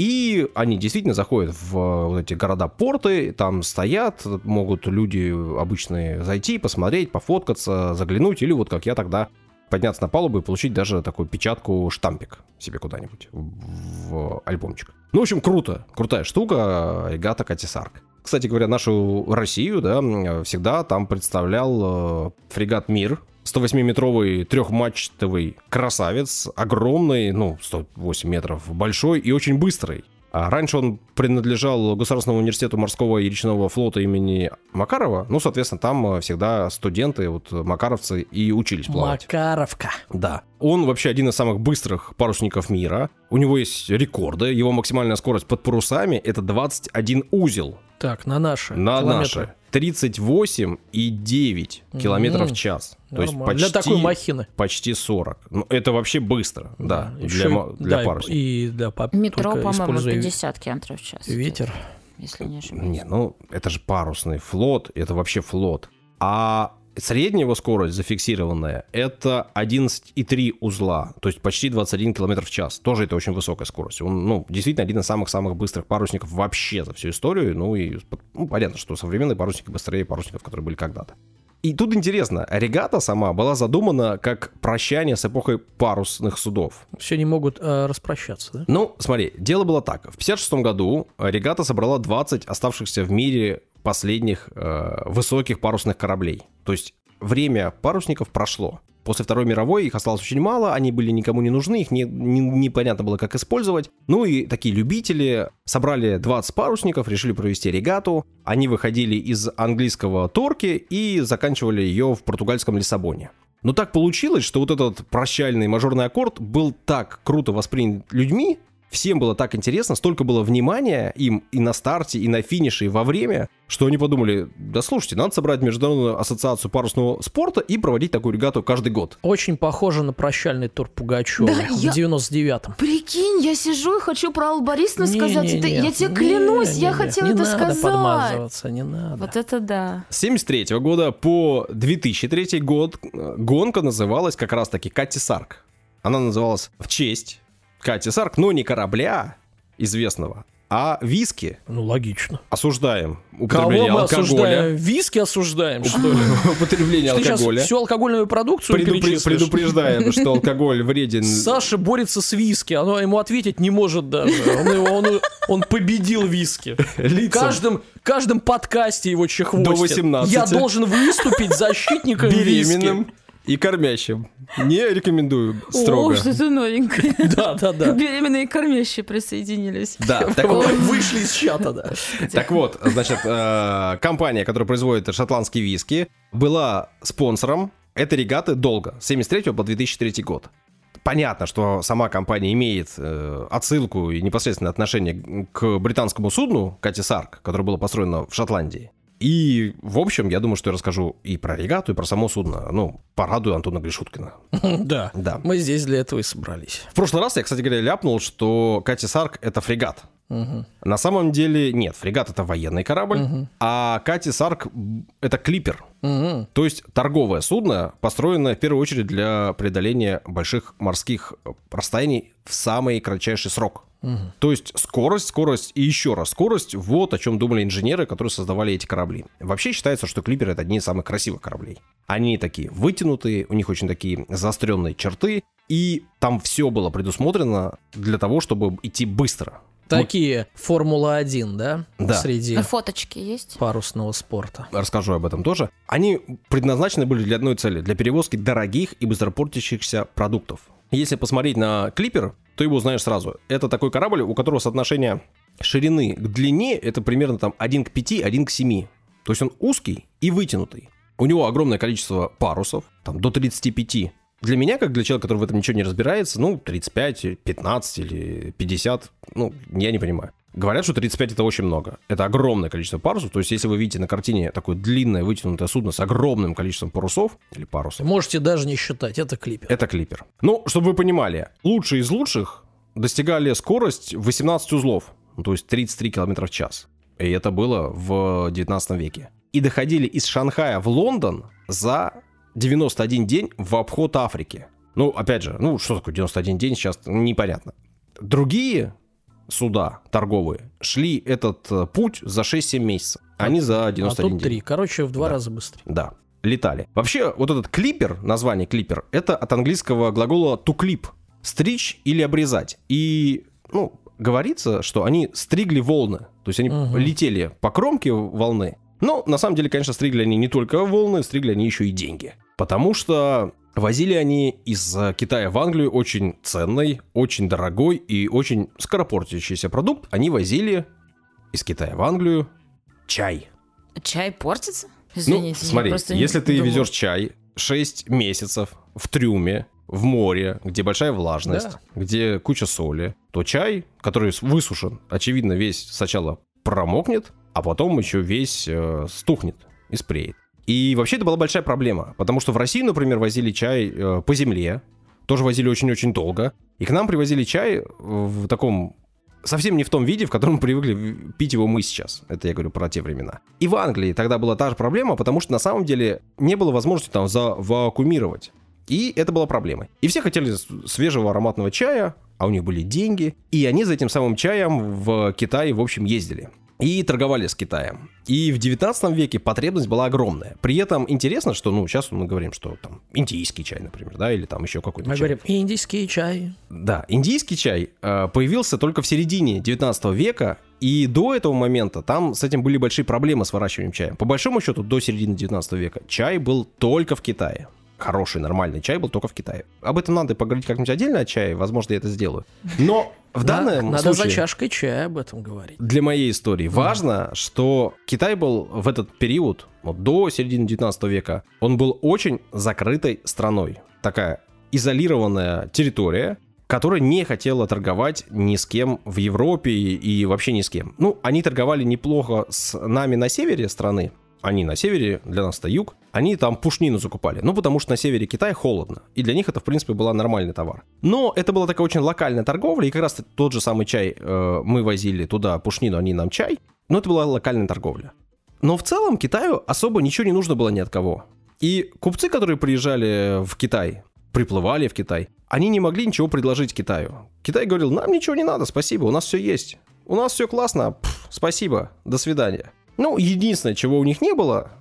И они действительно заходят в вот эти города-порты, там стоят, могут люди обычные зайти, посмотреть, пофоткаться, заглянуть, или вот как я тогда подняться на палубу и получить даже такую печатку-штампик себе куда-нибудь в альбомчик. Ну, в общем, круто. Крутая штука. Регата Катисарк. Кстати говоря, нашу Россию, да, всегда там представлял э, фрегат «Мир», 108-метровый трехмачтовый красавец, огромный, ну, 108 метров, большой и очень быстрый. А раньше он принадлежал Государственному университету морского и речного флота имени Макарова. Ну, соответственно, там э, всегда студенты, вот макаровцы и учились плавать. Макаровка. Да. Он вообще один из самых быстрых парусников мира. У него есть рекорды. Его максимальная скорость под парусами — это 21 узел. Так, на наши На километры. наши. 38,9 mm-hmm. километров в час. То есть почти, для такой махины. Почти 40. Ну, это вообще быстро, да, да еще, для, для да, парусника. И для пап... Метро, по-моему, 50 километров в час. Ветер. Если не ошибаюсь. Не, ну, это же парусный флот, это вообще флот. А Средняя его скорость зафиксированная это 11,3 узла, то есть почти 21 км в час. Тоже это очень высокая скорость. Он, ну, действительно один из самых-самых быстрых парусников вообще за всю историю. Ну и ну, понятно, что современные парусники быстрее парусников, которые были когда-то. И тут интересно, регата сама была задумана как прощание с эпохой парусных судов. Все не могут э, распрощаться, да? Ну, смотри, дело было так. В 56 году регата собрала 20 оставшихся в мире последних э, высоких парусных кораблей. То есть время парусников прошло. После Второй мировой их осталось очень мало, они были никому не нужны, их не, не, непонятно было, как использовать. Ну и такие любители собрали 20 парусников, решили провести регату. Они выходили из английского Торки и заканчивали ее в португальском Лиссабоне. Но так получилось, что вот этот прощальный мажорный аккорд был так круто воспринят людьми, Всем было так интересно, столько было внимания им и на старте, и на финише, и во время, что они подумали, да слушайте, надо собрать Международную ассоциацию парусного спорта и проводить такую регату каждый год. Очень похоже на прощальный тур Пугачева да, в я... 99-м. Прикинь, я сижу и хочу про Аллу Борисовну не, сказать. Не, не, я тебе не, клянусь, не, я не, хотела не это надо сказать. подмазываться, не надо. Вот это да. С 73 -го года по 2003 год гонка называлась как раз-таки Катти Сарк. Она называлась в честь Катя Сарк, но не корабля известного, а виски. Ну, логично. Осуждаем употребление Кого мы алкоголя. осуждаем? Виски осуждаем, что ли? Употребление алкоголя. всю алкоголевую продукцию Предупреждаем, что алкоголь вреден. Саша борется с виски, оно ему ответить не может даже. Он, победил виски. В каждом, подкасте его чехвостит. До 18. Я должен выступить защитником Беременным. И кормящим. Не рекомендую строго. О, что-то новенькое. Да, да, да. Беременные кормящие присоединились. Да, так вот. Вышли из чата, да. Так вот, значит, э, компания, которая производит шотландские виски, была спонсором этой регаты долго, с 73 по 2003 год. Понятно, что сама компания имеет э, отсылку и непосредственное отношение к британскому судну Кати Сарк, которое было построено в Шотландии. И, в общем, я думаю, что я расскажу и про регату, и про само судно. Ну, порадую Антона Гришуткина. Да, Да. мы здесь для этого и собрались. В прошлый раз я, кстати говоря, ляпнул, что Катя Сарк — это фрегат. На самом деле нет, фрегат это военный корабль, а Кати Сарк это клипер. То есть торговое судно, построенное в первую очередь для преодоления больших морских расстояний в самый кратчайший срок. То есть скорость, скорость и еще раз скорость, вот о чем думали инженеры, которые создавали эти корабли. Вообще считается, что клиперы это одни из самых красивых кораблей. Они такие вытянутые, у них очень такие заостренные черты, и там все было предусмотрено для того, чтобы идти быстро. Такие Формула-1, да? Да. Среди А Фоточки есть? парусного спорта. расскажу об этом тоже. Они предназначены были для одной цели, для перевозки дорогих и быстропортящихся продуктов. Если посмотреть на клипер, то его узнаешь сразу. Это такой корабль, у которого соотношение ширины к длине это примерно там 1 к 5, 1 к 7. То есть он узкий и вытянутый. У него огромное количество парусов, там до 35. Для меня, как для человека, который в этом ничего не разбирается, ну, 35, 15 или 50, ну, я не понимаю. Говорят, что 35 это очень много. Это огромное количество парусов. То есть, если вы видите на картине такое длинное вытянутое судно с огромным количеством парусов или парусов, Можете даже не считать, это клипер. это клипер. Ну, чтобы вы понимали, лучшие из лучших достигали скорость 18 узлов, ну, то есть 33 км в час. И это было в 19 веке. И доходили из Шанхая в Лондон за 91 день в обход Африки. Ну, опять же, ну, что такое 91 день, сейчас непонятно. Другие суда торговые шли этот э, путь за 6-7 месяцев. Они за а 91 тут день. Короче, в два Да. раза быстрее. Да, летали. Вообще, вот этот клипер, название клипер, это от английского глагола to clip, стричь или обрезать. И, ну, говорится, что они стригли волны, то есть они Мгм. летели по кромке волны. Но на самом деле, конечно, стригли они не только волны, стригли они еще и деньги. Потому что возили они из э, Китая в Англию очень ценный, очень дорогой и очень скоропортящийся продукт. Они возили из Китая в Англию чай. Чай портится? Извините, ну, смотри, если ты думала. везешь чай 6 месяцев в трюме, в море, где большая влажность, Да. где куча соли, то чай, который высушен, очевидно, весь сначала промокнет, а потом еще весь э, стухнет и спреет. И вообще это была большая проблема, потому что в Россию, например, возили чай э, по земле, тоже возили очень-очень долго, и к нам привозили чай в таком совсем не в том виде, в котором привыкли пить его мы сейчас. Это я говорю про те времена. И в Англии тогда была та же проблема, потому что на самом деле не было возможности там завакуумировать. И это была проблемой. И все хотели свежего ароматного чая, а у них были деньги. И они за этим самым чаем в Китай, в общем, ездили. И торговали с Китаем. И в 19 веке потребность была огромная. При этом интересно, что, ну, сейчас мы говорим, что там индийский чай, например, да, или там еще какой-то Мы чай. говорим, индийский чай. Да, индийский чай э, появился только в середине 19 века, и до этого момента там с этим были большие проблемы с выращиванием чая. По большому счету, до середины 19 века чай был только в Китае. Хороший, нормальный чай был только в Китае. Об этом надо поговорить как-нибудь отдельно о чае, возможно, я это сделаю. Но в Да, данном Надо случае... за чашкой чая об этом говорить. Для моей истории важно, что Китай был в этот период, вот до середины 19 века, он был очень закрытой страной. Такая изолированная территория, которая не хотела торговать ни с кем в Европе и вообще ни с кем. Ну, они торговали неплохо с нами на севере страны, они на севере, для нас это юг, они там пушнину закупали. Ну, потому что на севере Китая холодно. И для них это, в принципе, была нормальный товар. Но это была такая очень локальная торговля, и как раз тот же самый чай э, мы возили туда пушнину, они нам чай. Но это была локальная торговля. Но в целом Китаю особо ничего не нужно было ни от кого. И купцы, которые приезжали в Китай, приплывали в Китай, они не могли ничего предложить Китаю. Китай говорил, нам ничего не надо, спасибо, у нас все есть. У нас все классно, пф, спасибо, до свидания. Ну, единственное, чего у них не было,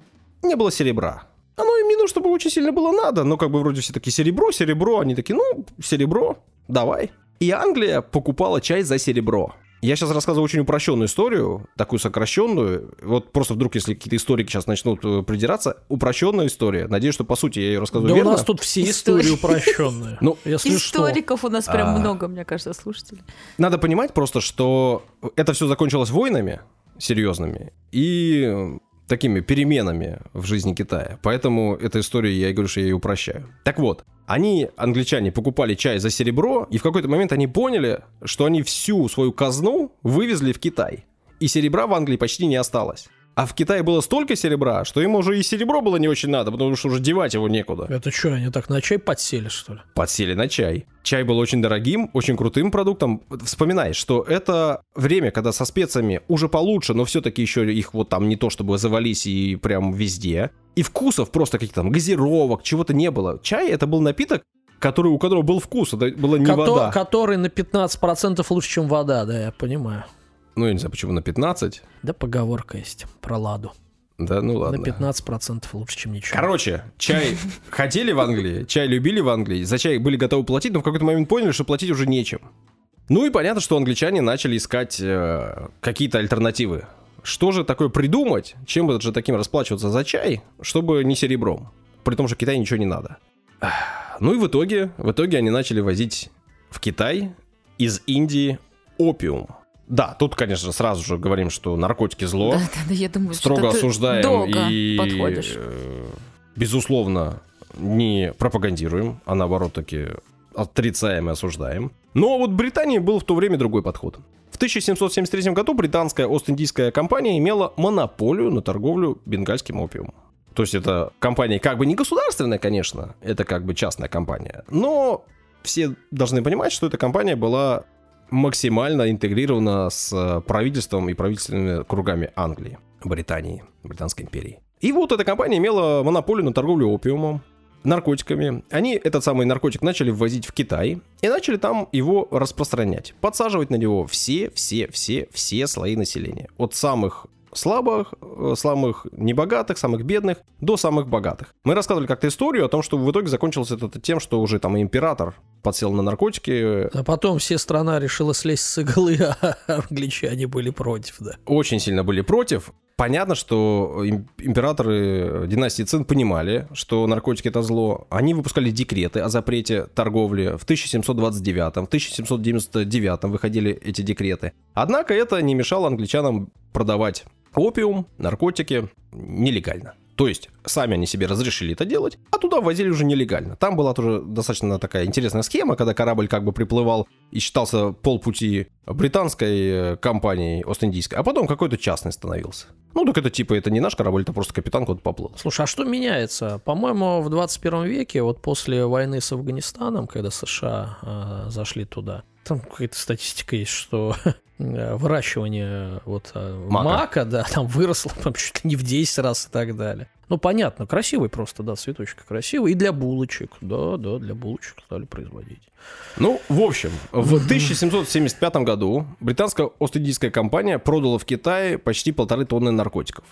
не было серебра. Оно им не то, чтобы очень сильно было надо, но как бы вроде все такие серебро, серебро, они такие, ну, серебро, давай. И Англия покупала чай за серебро. Я сейчас рассказываю очень упрощенную историю, такую сокращенную. Вот просто вдруг, если какие-то историки сейчас начнут э, придираться, упрощенная история. Надеюсь, что по сути я ее рассказываю Да у верно. нас тут все истории Истории. упрощенные. Ну, если что. Историков у нас прям А. много, мне кажется, слушателей. Надо понимать просто, что это все закончилось войнами серьезными и э, такими переменами в жизни Китая. Поэтому эта история, я говорю, что я ее упрощаю. Так вот, они, англичане, покупали чай за серебро, и в какой-то момент они поняли, что они всю свою казну вывезли в Китай. И серебра в Англии почти не осталось. А в Китае было столько серебра, что им уже и серебро было не очень надо, потому что уже девать его некуда. Это что, они так на чай подсели, что ли? Подсели на чай. Чай был очень дорогим, очень крутым продуктом. Вспоминай, что это время, когда со специями уже получше, но все-таки еще их вот там не то чтобы завались и прям везде. И вкусов просто каких-то там газировок, чего-то не было. Чай это был напиток, который, у которого был вкус, это была не Кото- вода. Который на 15% лучше, чем вода, да, я понимаю. Ну, я не знаю, почему на 15. Да поговорка есть про ладу. Да, ну ладно. На 15% лучше, чем ничего. Короче, чай хотели в Англии, чай любили в Англии, за чай были готовы платить, но в какой-то момент поняли, что платить уже нечем. Ну и понятно, что англичане начали искать э, какие-то альтернативы. Что же такое придумать, чем же таким расплачиваться за чай, чтобы не серебром? При том, что Китай ничего не надо. Ну и в итоге, в итоге они начали возить в Китай из Индии опиум. Да, тут, конечно, сразу же говорим, что наркотики зло. Да, да, да, я думаю, строго что осуждаем долго и, подходишь. э, безусловно, не пропагандируем, а наоборот таки отрицаем и осуждаем. Но вот в Британии был в то время другой подход. В 1773 году британская Ост-Индийская компания имела монополию на торговлю бенгальским опиумом. То есть это компания как бы не государственная, конечно, это как бы частная компания, но все должны понимать, что эта компания была максимально интегрирована с э, правительством и правительственными кругами Англии, Британии, Британской империи. И вот эта компания имела монополию на торговлю опиумом, наркотиками. Они этот самый наркотик начали ввозить в Китай и начали там его распространять, подсаживать на него все, все, все, все слои населения. От самых слабых, э, самых небогатых, самых бедных до самых богатых. Мы рассказывали как-то историю о том, что в итоге закончилось это тем, что уже там император подсел на наркотики. А потом все страна решила слезть с иглы, а англичане были против, да. Очень сильно были против. Понятно, что им- императоры династии Цин понимали, что наркотики это зло. Они выпускали декреты о запрете торговли в 1729, в 1799 выходили эти декреты. Однако это не мешало англичанам продавать опиум, наркотики нелегально. То есть сами они себе разрешили это делать, а туда возили уже нелегально. Там была тоже достаточно такая интересная схема, когда корабль как бы приплывал и считался полпути британской э, компанией Ост-Индийской, а потом какой-то частный становился. Ну, так это типа, это не наш корабль, это просто капитан куда-то поплыл. Слушай, а что меняется? По-моему, в 21 веке, вот после войны с Афганистаном, когда США э, зашли туда, там какая-то статистика есть, что э, выращивание вот э, Мака. мака. да, там выросло там, чуть ли не в 10 раз и так далее. Ну, понятно, красивый просто, да, цветочек красивый. И для булочек, да, да, для булочек стали производить. Ну, в общем, в 1775 году британская Ост-Индийская компания продала в Китае почти полторы тонны наркотиков.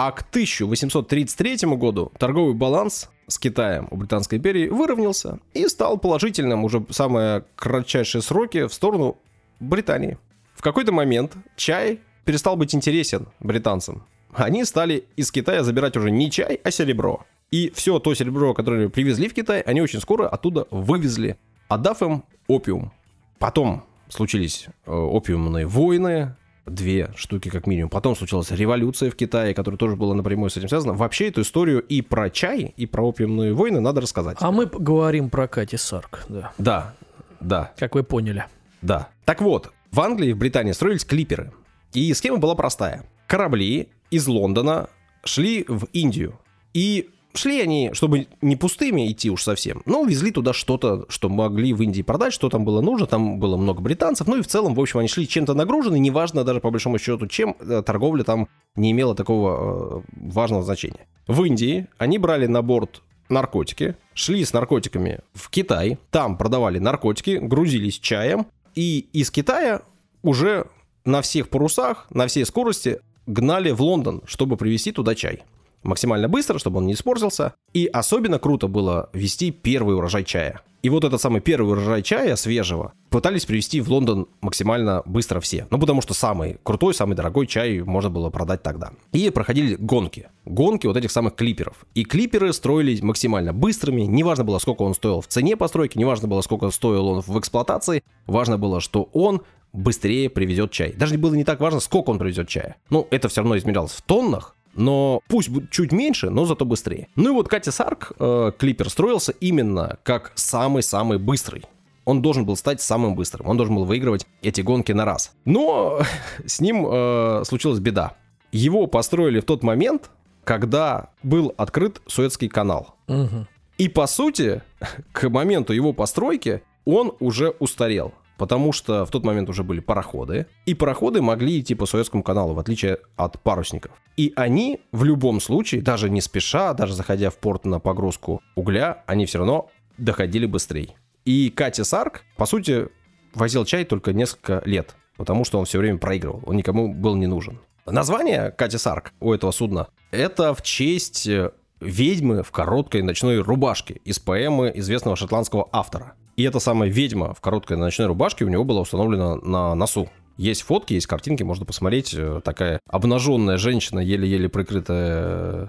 А к 1833 году торговый баланс с Китаем у Британской империи выровнялся и стал положительным уже в самые кратчайшие сроки в сторону Британии. В какой-то момент чай перестал быть интересен британцам. Они стали из Китая забирать уже не чай, а серебро. И все то серебро, которое привезли в Китай, они очень скоро оттуда вывезли, отдав им опиум. Потом случились э, опиумные войны, две штуки как минимум. Потом случилась революция в Китае, которая тоже была напрямую с этим связана. Вообще эту историю и про чай, и про опиумные войны надо рассказать. А мы говорим про Кати Сарк, да, Да, да, как вы поняли. да. Так вот, в Англии и в Британии строились клиперы. И схема была простая. Корабли из Лондона шли в Индию. И шли они, чтобы не пустыми идти уж совсем, но везли туда что-то, что могли в Индии продать, что там было нужно, там было много британцев, ну и в целом, в общем, они шли чем-то нагружены, неважно даже по большому счету чем, э, торговля там не имела такого э, важного значения. В Индии они брали на борт наркотики, шли с наркотиками в Китай, там продавали наркотики, грузились чаем, и из Китая уже на всех парусах, на всей скорости гнали в Лондон, чтобы привезти туда чай. Максимально быстро, чтобы он не испортился. И особенно круто было вести первый урожай чая. И вот этот самый первый урожай чая свежего пытались привезти в Лондон максимально быстро все. Ну, потому что самый крутой, самый дорогой чай можно было продать тогда. И проходили гонки. Гонки вот этих самых клиперов. И клиперы строились максимально быстрыми. Неважно было, сколько он стоил в цене постройки, неважно было, сколько стоил он в эксплуатации. Важно было, что он быстрее привезет чай. Даже было не так важно, сколько он привезет чая. Ну, это все равно измерялось в тоннах, но пусть будет чуть меньше, но зато быстрее. Ну и вот Катя Сарк, э, клипер, строился именно как самый-самый быстрый. Он должен был стать самым быстрым, он должен был выигрывать эти гонки на раз. Но с ним э, случилась беда. Его построили в тот момент, когда был открыт Суэцкий канал. Мгм. И по сути, к моменту его постройки он уже устарел. Потому что в тот момент уже были пароходы, и пароходы могли идти по Суэцкому каналу, в отличие от парусников. И они в любом случае, даже не спеша, даже заходя в порт на погрузку угля, они все равно доходили быстрее. И Катя Сарк, по сути, возил чай только несколько лет, потому что он все время проигрывал, он никому был не нужен. Название Катя Сарк у этого судна – это в честь э, ведьмы в короткой ночной рубашке из поэмы известного шотландского автора. И эта самая ведьма в короткой ночной рубашке у него была установлена на носу. Есть фотки, есть картинки, можно посмотреть. Э, Такая обнаженная женщина, еле-еле прикрытая э,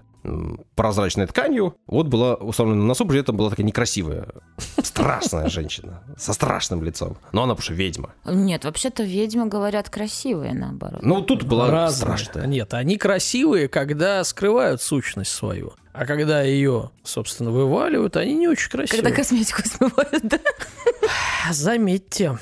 прозрачной тканью, вот была установлена на носу, при этом была такая некрасивая, страшная женщина, со страшным лицом. Но она, потому что ведьма. Нет, вообще-то ведьмы говорят красивые, наоборот. Ну, тут была Разные. страшная. Нет, они красивые, когда скрывают сущность свою. А когда ее, собственно, вываливают, они не очень красивые. Когда косметику смывают, да? Заметьте.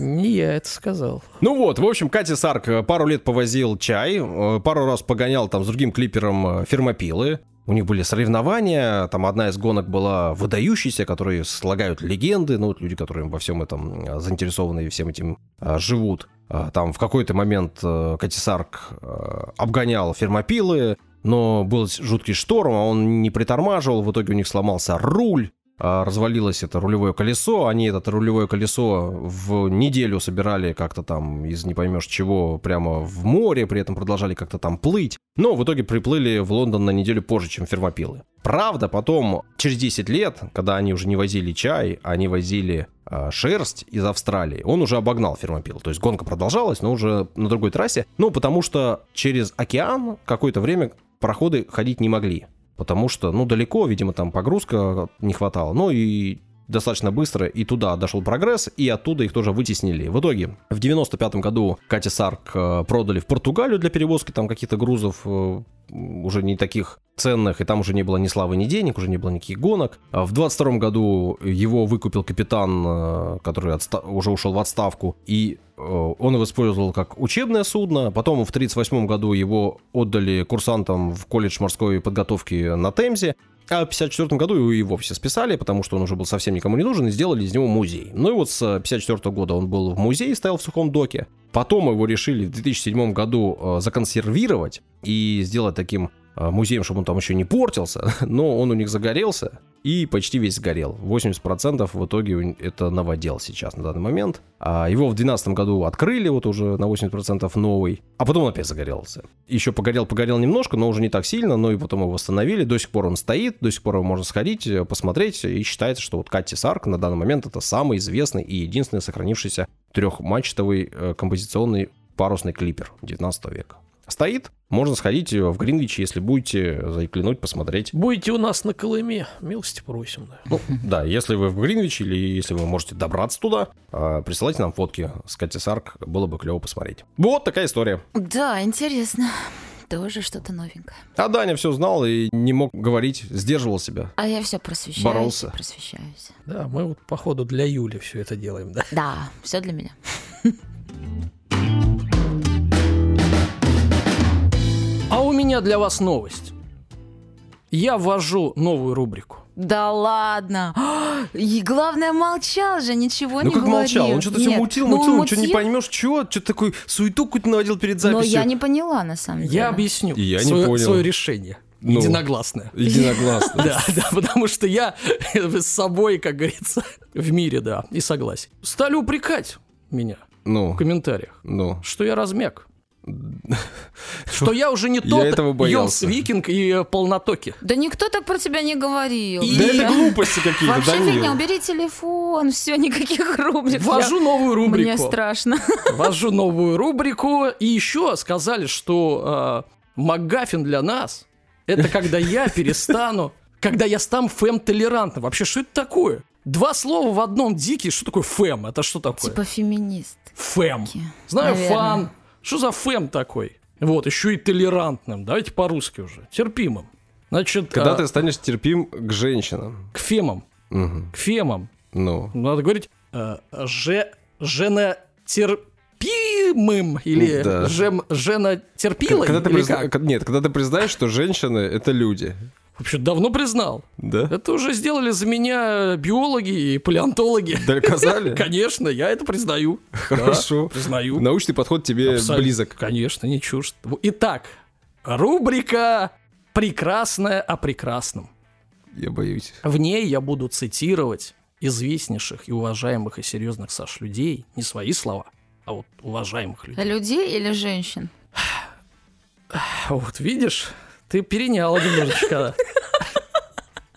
Не я это сказал. Ну вот, в общем, Катя Сарк э, пару лет повозил чай, э, пару раз погонял там с другим клипером э, фермопилы. У них были соревнования, там одна из гонок была выдающейся, которые слагают легенды, ну, вот люди, которые во всем этом заинтересованы и всем этим живут. А, Там в какой-то момент э, Катя Сарк э, обгонял фермопилы, но был жуткий шторм, а он не притормаживал, в итоге у них сломался руль, а, развалилось это рулевое колесо, они это рулевое колесо в неделю собирали как-то там из не поймешь чего прямо в море, при этом продолжали как-то там плыть, но в итоге приплыли в Лондон на неделю позже, чем фермопилы. Правда, потом, через 10 лет, когда они уже не возили чай, они возили а, шерсть из Австралии, он уже обогнал фермопил. То есть гонка продолжалась, но уже на другой трассе. Ну, потому что через океан какое-то время пароходы ходить не могли потому что, ну, далеко, видимо, там погрузка не хватало, ну и достаточно быстро и туда дошел прогресс, и оттуда их тоже вытеснили. В итоге, в 95 году Катя Сарк э, продали в Португалию для перевозки там каких-то грузов, э, уже не таких ценных, и там уже не было ни славы, ни денег, уже не было никаких гонок. А В 22 году его выкупил капитан, э, который отста- уже ушел в отставку, и он его использовал как учебное судно. Потом в 1938 году его отдали курсантам в колледж морской подготовки на Темзе. А в 1954 году его и вовсе списали, потому что он уже был совсем никому не нужен, и сделали из него музей. Ну и вот с 1954 года он был в музее, стоял в сухом доке. Потом его решили в 2007 году э, законсервировать и сделать таким музеем, чтобы он там еще не портился, но он у них загорелся и почти весь сгорел. 80% в итоге это новодел сейчас на данный момент. А его в 2012 году открыли, вот уже на 80% новый, а потом он опять загорелся. Еще погорел-погорел немножко, но уже не так сильно, но и потом его восстановили. До сих пор он стоит, до сих пор его можно сходить, э, посмотреть, и считается, что вот Катти Сарк на данный момент это самый известный и единственный сохранившийся трехмачтовый э, композиционный парусный клипер 19 века. Стоит, можно сходить в Гринвич, если будете заглянуть, посмотреть. Будете у нас на Колыме, милости просим. Да. Ну, да, если вы в Гринвич или если вы можете добраться туда, э, присылайте нам фотки с Катти Сарк, было бы клево посмотреть. Вот такая история. Да, интересно. Тоже что-то новенькое. А Даня все знал и не мог говорить, сдерживал себя. А я все просвещаюсь. Боролся. Просвещаюсь. да, мы вот походу для Юли все это делаем, да. Да, все для меня. А у меня для вас новость. Я ввожу новую рубрику. Да ладно. И главное, молчал же, ничего ну не как говорил. молчал, он что-то все Нет, мутил, ну, мутил, что не мутил, поймешь, что такой суету какую-то наводил перед Но записью. я не поняла, на самом деле. Я объясню Я не свое, понял. свое решение. Ну. Единогласное. Единогласно. Да, да, потому что я с собой, как говорится, в мире, да, и согласен. Стали упрекать меня Ну, в комментариях, ну. что я размяк. Что я уже не Я тот этого боялся. Йонс Викинг и э, полнотоки. Да никто так про тебя не говорил. И- Да это глупости какие-то, Вообще Данил. фигня, убери телефон, все, никаких рубрик. Ввожу новую Я- рубрику. Мне страшно. Ввожу новую рубрику. И еще сказали, что э, МакГаффин для нас это когда я перестану, когда я стану фэм-толерантным. Вообще, что это такое? Два слова в одном дикий. Что такое фэм? Это что такое? Типа феминист. Фэм. Знаю наверное. фан. Что за фэм такой? Вот, еще и толерантным. Давайте по-русски уже. Терпимым. Значит, Когда а, ты станешь терпим к женщинам. к фемам. Мгм. К фемам. Ну. Надо говорить э, же, женотерпимым. терпимым или Да. жем, жена терпилой? Когда ты призна- как? Нет, когда ты признаешь, что женщины это люди. Вообще давно признал. Да? Это уже сделали за меня биологи и палеонтологи. Доказали? Конечно, я это признаю. Хорошо. Да, признаю. Научный подход тебе Абсолютно. близок. Конечно, не чужд. Итак, рубрика «Прекрасное о прекрасном». Я боюсь. В ней я буду цитировать известнейших и уважаемых и серьезных, Саш, людей, не свои слова, а вот уважаемых людей. Людей или женщин? Вот видишь, ты переняла немножечко.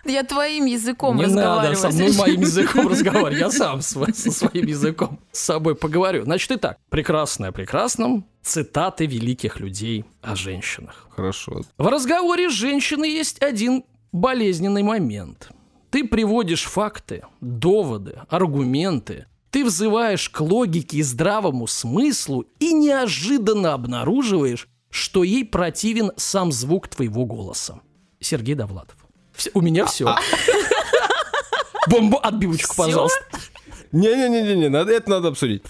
Я твоим языком Не надо разговариваю. со мной моим языком разговаривать. Я сам со своим языком с собой поговорю. Значит, итак, прекрасное о прекрасном. Цитаты великих людей о женщинах. Хорошо. В разговоре с женщиной есть один болезненный момент. Ты приводишь факты, доводы, аргументы. Ты взываешь к логике и здравому смыслу и неожиданно обнаруживаешь, что ей противен сам звук твоего голоса. Сергей Довлатов. Всё- у меня все. Бомбу, отбивочку, пожалуйста. Не-не-не-не, это надо обсудить.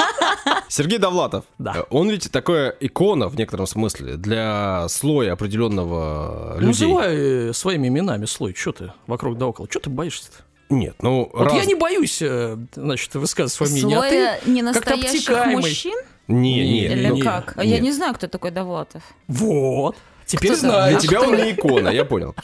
Сергей Довлатов. Да. Э, Он ведь такая икона в некотором смысле для слоя определенного людей. Называй э, своими именами слой. Что ты вокруг да около? Что ты боишься-то? Нет, ну Вот раз- я не боюсь, э, значит, высказывать свое мнение, а ты как-то ненастоящих обтекаемый. мужчин? Не, не, Или ну, как? А нет. Я не знаю, кто такой Довлатов. Вот. Теперь Кто знаю. Для тебя он не икона, я понял.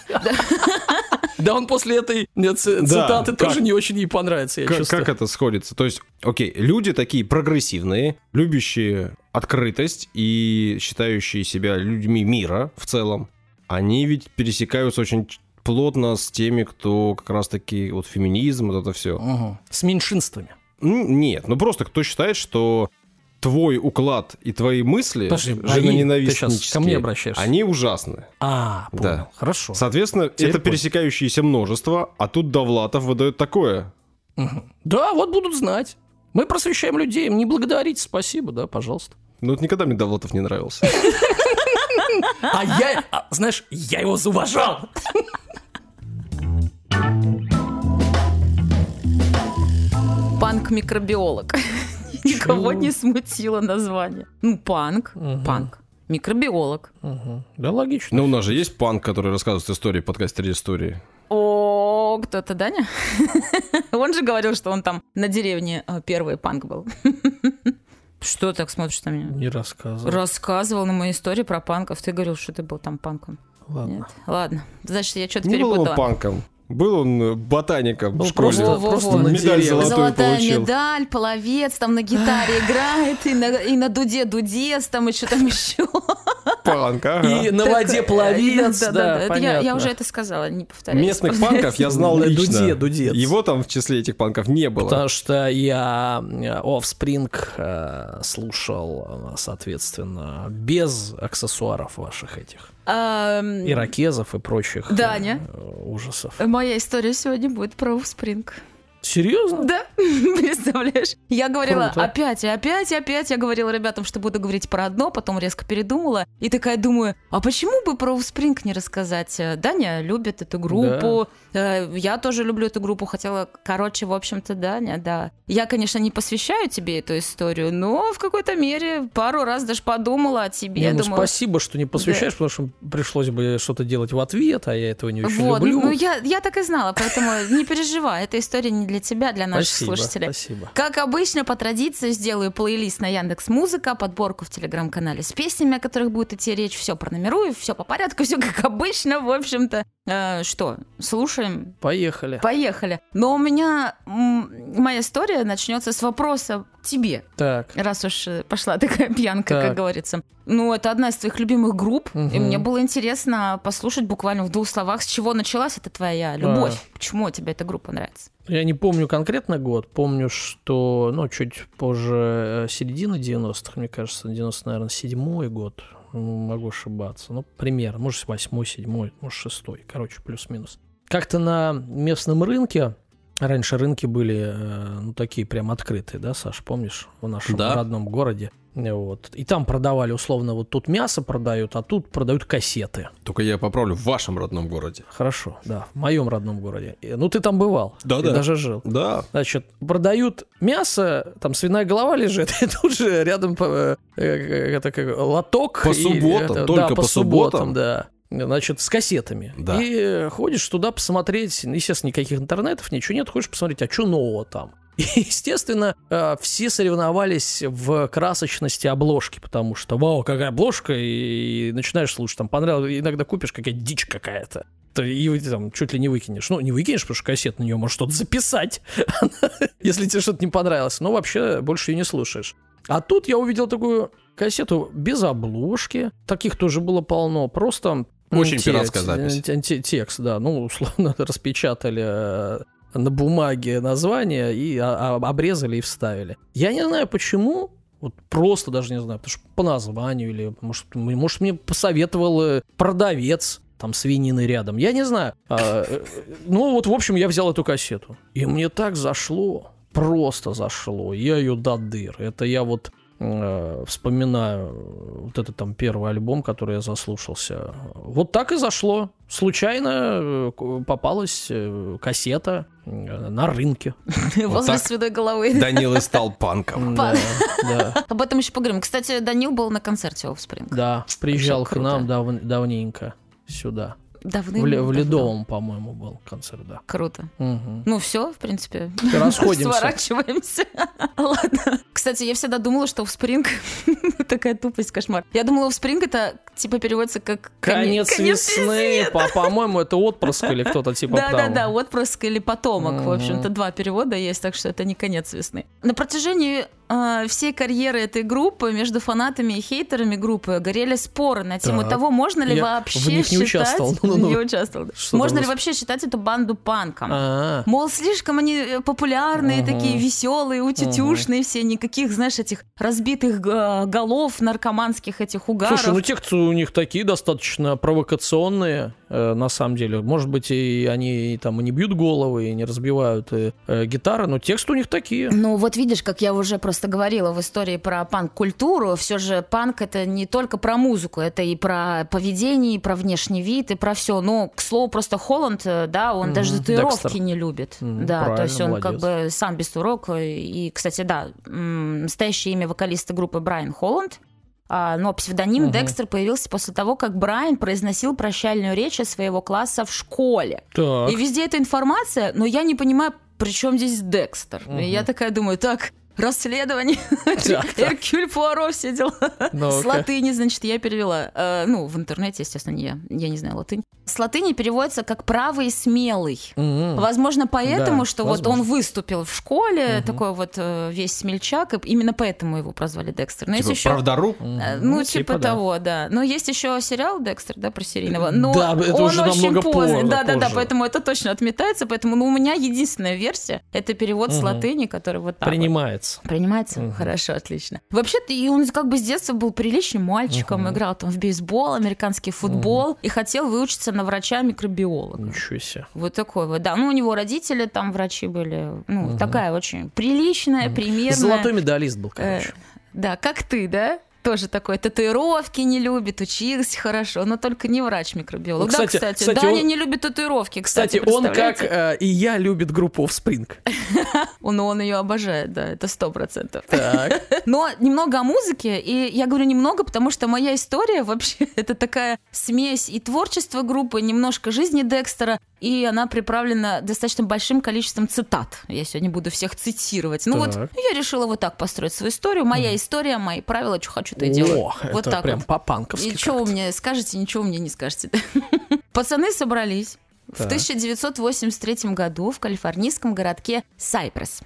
Да он после этой цитаты тоже не очень ей понравится, я чувствую. как это сходится? То есть, окей, люди такие прогрессивные, любящие открытость и считающие себя людьми мира в целом, они ведь пересекаются очень плотно с теми, кто как раз-таки вот феминизм, вот это все. С меньшинствами. Нет, ну просто кто считает, что твой уклад и твои мысли Подожди, они- женоненавистнические, ты ко мне обращаешься? они ужасны. А, понял. Да. Хорошо. Соответственно, Теперь это понял. пересекающееся множество, а тут Довлатов выдает такое. Мгм. Да, вот будут знать. Мы просвещаем людей, не благодарите, спасибо, да, пожалуйста. Ну вот никогда мне Довлатов не нравился. А я, а, знаешь, я его зауважал. Панк-микробиолог. Никого не смутило название. Ну, панк, панк. Микробиолог. Да, логично. Ну, у нас же есть панк, который рассказывает истории, подкаст «Три истории». О, кто-то, Даня? Он же говорил, что он там на деревне э, первый панк был. Что так смотришь на меня? Не рассказывал. Рассказывал на моей истории про панков. Ты говорил, что ты был там панком. Ладно. Нет? Ладно. Значит, я что-то Не был он перепутала. панком. Был он э, ботаником Был в школе. просто, просто Медаль золотую Золотая получил. медаль, половец, там на гитаре играет, и на, и на дуде дудес, там и что там еще. Панк, ага. И на воде пловец, Да, да, да, да. Это я, я понятно. уже это сказала, не повторяйся. Местных панков я знал На лично. дуде дудец. Его там в числе этих панков не было. Потому что я э, Offspring э, слушал, э, соответственно, без аксессуаров ваших этих. Иракезов и прочих Даня. э, ужасов. Моя история сегодня будет про Спринг. Серьезно? Да, представляешь? Я говорила Круто. опять и опять и опять. Я говорила ребятам, что буду говорить про одно, потом резко передумала. И такая думаю, а почему бы про Спринг не рассказать? Э, Даня любит эту группу. э, Я тоже люблю эту группу. Хотела, короче, в общем-то, Даня, да. Я, конечно, не посвящаю тебе эту историю, но в какой-то мере пару раз даже подумала о тебе. Не, ну думала, спасибо, что не посвящаешь, потому что пришлось бы что-то делать в ответ, а я этого не очень Вот, люблю. ну я, я так и знала, поэтому не переживай, эта история не для тебя, для наших спасибо, слушателей. спасибо. Как обычно, по традиции, сделаю плейлист на Яндекс Музыка, подборку в телеграм-канале с песнями, о которых будет идти речь. Все пронумерую, все по порядку, все как обычно, в общем-то. Э, что, слушаем? Поехали. Поехали. Но у меня моя история начнется с вопроса тебе, Так. раз уж э, пошла такая пьянка, Так. как говорится. Ну, это одна из твоих любимых групп, и Мгм. мне было интересно послушать буквально в двух словах, с чего началась эта твоя любовь. Почему тебе эта группа нравится? Я не помню конкретно год, помню, что, ну, чуть позже э, середины 90-х, мне кажется, 90, наверное, седьмой год, м, могу ошибаться, ну, примерно, может, восьмой, седьмой, может, шестой, короче, плюс-минус. Как-то на местном рынке, раньше рынки были, э, ну, такие прям открытые, да, Саш, помнишь, в нашем Да. родном городе, Вот. И там продавали, условно, вот тут мясо продают, а тут продают кассеты. Только я поправлю, в вашем родном городе. Хорошо, да, в моем родном городе. Ну, ты там бывал. Да, и да. даже жил. Да. Значит, продают мясо, там свиная голова лежит, и тут же рядом э, э, это как лоток. По и субботам, это- только да, по субботам? да. Значит, с кассетами. Да. И э, ходишь туда посмотреть, естественно, никаких интернетов, ничего нет, ходишь посмотреть, а что нового там. И, естественно, э, все соревновались в красочности обложки, потому что, вау, какая обложка, и, начинаешь слушать, там понравилось, иногда купишь какая-то дичь какая-то, то и там чуть ли не выкинешь. Ну, не выкинешь, потому что кассет на нее может что-то записать, если тебе что-то не понравилось. Но вообще больше ее не слушаешь. А тут я увидел такую кассету без обложки. Таких тоже было полно. Просто... Очень пиратская запись. те- те- Текст, да. Ну, условно, распечатали э, на бумаге название и а- а- обрезали и вставили. Я не знаю, почему, вот просто даже не знаю, потому что по названию или, может, может мне посоветовал э, продавец там свинины рядом, я не знаю. А, э, ну вот, в общем, я взял эту кассету. И мне так зашло, просто зашло. Я ее до дыр. Это я вот э, вспоминаю вот этот там первый альбом, который я заслушался. Вот так и зашло. Случайно э, попалась э, кассета э, на рынке. Возле свиной головы. Данил и стал панком. Да, да. Об этом еще поговорим. Кстати, Данил был на концерте Offspring. Да, приезжал к нам дав- давненько сюда. Давным В, в Ледовом, по-моему, был концерт, да. Круто. Мгм. Ну все, в принципе. Расходимся. Сворачиваемся. Ладно. Кстати, я всегда думала, что в Спринг такая тупость, кошмар. Я думала, в Спринг это типа переводится как Конец, весны, весны. по- по-моему, это отпрыск или кто-то типа Да, да, да, отпрыск или потомок. В Мгм. общем-то, два перевода есть, так что это не конец весны. На протяжении всей карьеры этой группы между фанатами и хейтерами группы горели споры на тему Так. того, можно ли Я вообще в них не считать... участвовал. Ну-ну-ну. Не участвовал. Что Можно ли вообще считать эту банду панком? А, Мол, слишком они э, популярные, Мгм. такие веселые, утютюшные все, никаких, знаешь, этих разбитых голов наркоманских этих угаров. Слушай, ну тексты у них такие достаточно провокационные, на самом деле. Может быть, и они там и не бьют головы, и не разбивают э, э, гитары, но тексты у них такие. Ну вот видишь, как я уже просто говорила в истории про панк-культуру, все же панк это не только про музыку, это и про поведение, и про внешний вид, и про все. Ну, к слову, просто Холланд, э, да, он Мгм. даже татуировки Декстер. не любит. Мгм, да, то есть он как молодец. бы сам без турок. И, кстати, да, настоящее имя вокалиста группы Брайан Холланд. А, но псевдоним Мгм. Декстер появился после того, как Брайан произносил прощальную речь от своего класса в школе. Так. И везде эта информация, но я не понимаю, при чем здесь Декстер. И я такая думаю, так, расследование. Эркюль Пуаро, все дела. Ну-ка. С латыни, значит, я перевела. Э, ну, в интернете, естественно, не я. Я не знаю латынь. С латыни переводится как «правый и смелый». Мгм. Возможно, поэтому, Да, что вот он выступил в школе, такой вот э, весь смельчак, и именно поэтому его прозвали Декстер. Но Типа, еще... правдору? Мгм. Э, Ну, типа, да. того, да. Но есть еще сериал Декстер, да, про серийного. Но Да, это он уже очень намного позже, Да, да, да, поэтому это точно отметается. Поэтому ну, у меня единственная версия это перевод с латыни, который вот так. вот. Принимается. Принимается? Мгм. Хорошо, отлично. Вообще-то и он как бы с детства был приличным мальчиком, Мгм. играл там в бейсбол, американский футбол и хотел выучиться на врача-микробиолога. Ничего себе. Вот такой вот, да. Ну, у него родители там врачи были. Ну, Мгм. такая очень приличная, примерная. Золотой медалист был, Э, короче. Да, как ты, да? Тоже такой татуировки не любит, учился хорошо, но только не врач-микробиолог. Ну, кстати- да, кстати, кстати, Даня он- не любит татуировки, кстати, Кстати, он как э, и я любит группу Offspring. Он, он ее обожает, да, это сто процентов. Но немного о музыке, и я говорю немного, потому что моя история вообще это такая смесь и творчества группы, немножко жизни Декстера, и она приправлена достаточно большим количеством цитат. Я сегодня буду всех цитировать. Ну вот я решила вот так построить свою историю. Моя история, мои правила, что хочу, то и делаю. О, вот это так прям вот. по-панковски. И что вы мне скажете, ничего вы мне не скажете. Пацаны собрались в Так. 1983 году в калифорнийском городке Сайпресс.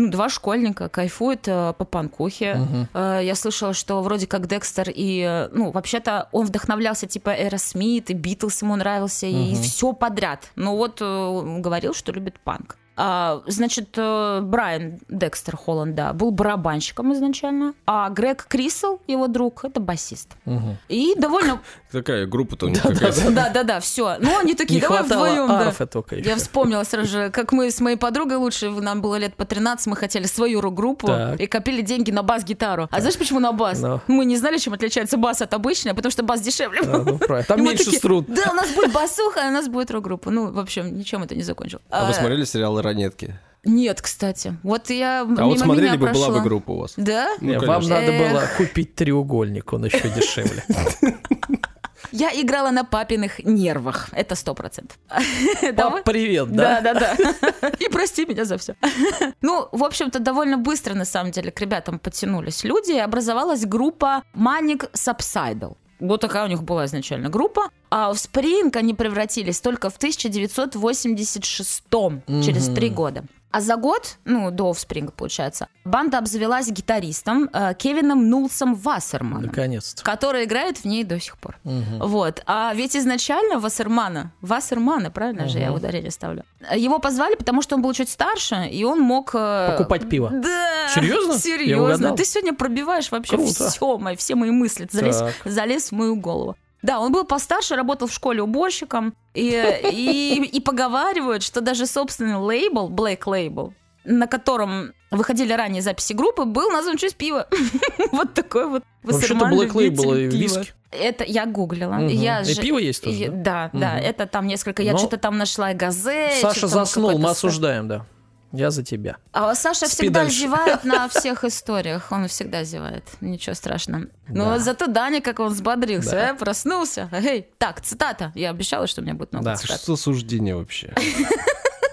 Ну, два школьника кайфуют э, по панкухе. Мгм. Э, я слышала, что вроде как Декстер и... Ну, вообще-то он вдохновлялся типа Эросмит, и Битлз ему нравился, и Мгм. все подряд. Но вот э, говорил, что любит панк. А, значит, э, Брайан Декстер Холланд, да, был барабанщиком изначально, а Грег Крисел, его друг, это басист. Мгм. И довольно... Такая группа-то у них. Да-да-да, все. Ну, они такие, давай вдвоем, да. только. Я вспомнила сразу же, как мы с моей подругой лучше, нам было лет по 13, мы хотели свою рок-группу и копили деньги на бас-гитару. А знаешь, почему на бас? Ну. Мы не знали, чем отличается бас от обычной, потому что бас дешевле. Да, ну. Там меньше струн. Да, у нас будет басуха, а у нас будет рок-группа. Ну, в общем, ничем это не закончил. А вы смотрели сериал «Ранетки»? Нет, кстати. Вот я А мимо вот смотрели меня бы, была бы прошла. группа у вас. Да? Ну, вам конечно. надо было Эх. купить треугольник, он еще дешевле. Я играла на папиных нервах. Это сто процентов. Пап, привет, Да, да? да, да. И прости меня за все. Ну, в общем-то, довольно быстро, на самом деле, к ребятам подтянулись люди, и образовалась группа Manic Subsidal. Вот такая у них была изначально группа. А в Spring они превратились только в 1986 через три года. А за год, ну, до Offspring, получается, банда обзавелась гитаристом э, Кевином Нулсом Вассерманом Наконец-то. который играет в ней до сих пор. Мгм. Вот. А ведь изначально Вассермана, Вассермана, правильно же я ударение ставлю, его позвали, потому что он был чуть старше, и он мог... э, Покупать пиво. Да. Серьезно? Серьезно. Ты сегодня пробиваешь вообще Круто. все, мои, все мои мысли. Залез, Так. залез в мою голову. Да, он был постарше, работал в школе уборщиком, и, и, и поговаривают, что даже собственный лейбл, Black Label, на котором выходили ранее записи группы, был назван в честь пива. Вот такой вот Вообще-то Black Label и виски. Это я гуглила. Мгм. Я И же- пиво есть тоже, и- да? Да, да, Мгм. это там несколько. Я Но- что-то там нашла и газе. Саша заснул, мы осуждаем, да. Я за тебя. А Саша Спи всегда дальше. зевает на всех историях. Он всегда зевает. Ничего страшного. Но Да. зато Даня, как он взбодрился, Да. э, проснулся. Эй, так, цитата. Я обещала, что у меня будет много Да. цитат. Что суждение вообще?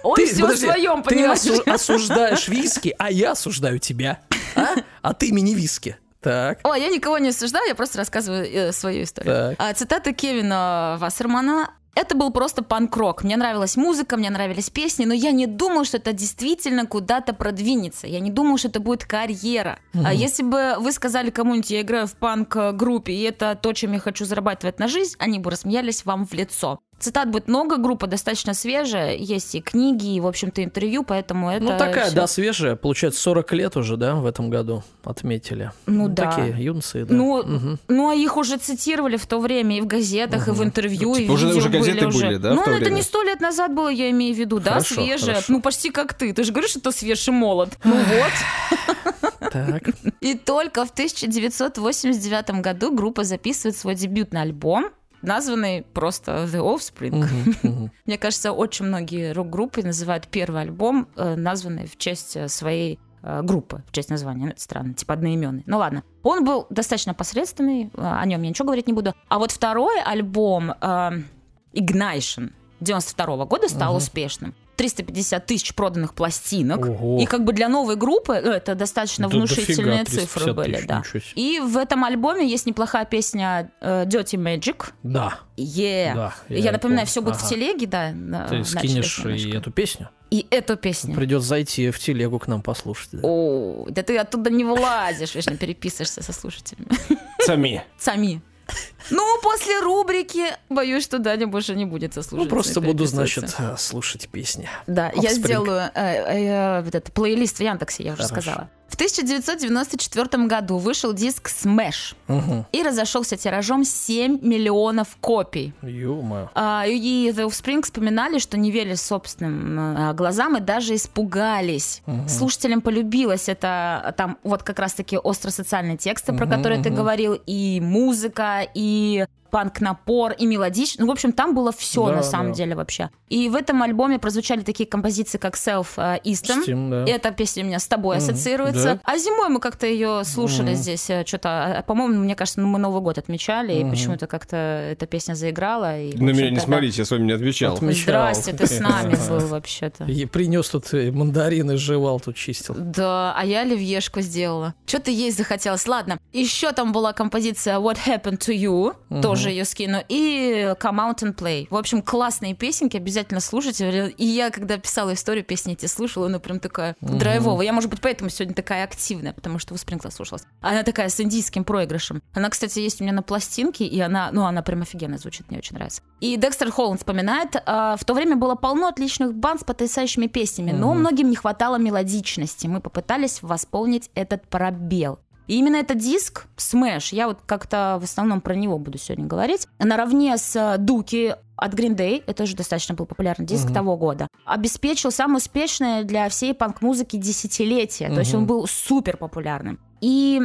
Он все в подожди, своем, ты понимаешь? осу- осуждаешь виски, а я осуждаю тебя. А? А ты мини виски. Так. О, я никого не осуждаю, я просто рассказываю э, свою историю. Так. А, цитата Кевина Вассермана. Это был просто панк-рок. Мне нравилась музыка, мне нравились песни, но я не думал, что это действительно куда-то продвинется. Я не думал, что это будет карьера. А если бы вы сказали кому-нибудь, я играю в панк-группе, и это то, чем я хочу зарабатывать на жизнь, они бы рассмеялись вам в лицо. Цитат будет много, группа достаточно свежая, есть и книги, и, в общем-то, интервью, поэтому это... Ну, такая, всё- да, свежая. Получается, 40 лет уже, да, в этом году отметили. Ну да. Такие юнцы, да. Ну, Мгм. ну, а их уже цитировали в то время и в газетах, и в интервью, и Типа уже- видео уже газеты уже. были, да, в Ну, то это время? не сто лет назад было, я имею в виду, да, Хорошо, свежее. хорошо. Ну, почти как ты. Ты же говоришь, что ты свеж и молод. Ну вот. Так. И только в 1989 году группа записывает свой дебютный альбом, названный просто The Offspring. Мгм, мгм. Мне кажется, очень многие рок-группы называют первый альбом, э, названный в честь э, своей э, группы, в честь названия. Ну, это странно, типа одноименный. Ну ладно. Он был достаточно посредственный, о нем я ничего говорить не буду. А вот второй альбом э, Ignition 92 года стал Мгм. успешным. 350 тысяч проданных пластинок. Ого. И как бы для новой группы ну, это достаточно Да внушительные дофига, цифры 350 были, тысяч, да. И в этом альбоме есть неплохая песня э, Dirty Magic. Да. Yeah. Да, я, я напоминаю, помню. все будет Ага. в телеге, да. Ты скинешь немножко. и эту песню. И эту песню. Придется зайти в телегу к нам послушать. да. О, да ты оттуда не вылазишь, вечно переписываешься со слушателями. Сами. Сами. Ну, после рубрики, боюсь, что Даня больше не будет со Ну, просто буду, значит, э, слушать песни. Да, я Offspring. сделаю э, э, вот этот плейлист в Яндексе, я уже Хорошо. сказала. В 1994 году вышел диск Smash Угу. и разошелся тиражом 7 миллионов копий. Ё-моё. А, и The Offspring вспоминали, что не верили собственным а, глазам и даже испугались. Мгм. Слушателям полюбилось это, а, там вот как раз-таки остросоциальные тексты, про Мгм, которые ты мгм. говорил, и музыка, и панк-напор, и мелодичность. Ну, в общем, там было все Да, на самом да. деле вообще. И в этом альбоме прозвучали такие композиции, как Self э, Eastem. Steam, да. Эта песня у меня с тобой Мгм, ассоциируется. да. А зимой мы как-то ее слушали Мгм. здесь что-то. По-моему, мне кажется, ну, мы Новый год отмечали, и Мгм. почему-то как-то эта песня заиграла. И, На меня общем-то, не да. смотрите, я с вами не отвечал. Отмечал. Здрасте, ты с нами был вообще-то. И принес тут э, мандарины, жевал, тут чистил. Да, а я оливьешку сделала. Что-то есть захотелось. Ладно, еще там была композиция What Happened to You, Мгм. Тоже ее скину. И Come Out and Play. В общем, классные песенки, обязательно слушайте. И я, когда писала историю, песни эти слушала, она прям такая драйвовая. Я, может быть, поэтому сегодня такая активная, потому что у Спринкла слушалась. Она такая с индийским проигрышем. Она, кстати, есть у меня на пластинке, и она, ну, она прям офигенно звучит, мне очень нравится. И Декстер Холланд вспоминает, э, в то время было полно отличных банд с потрясающими песнями, но многим не хватало мелодичности. Мы попытались восполнить этот пробел. И именно этот диск, Smash, я вот как-то в основном про него буду сегодня говорить, наравне с Дуки от Green Day, это уже достаточно был популярный диск uh-huh. того года, обеспечил самое успешное для всей панк-музыки десятилетие. Uh-huh. То есть он был супер популярным. И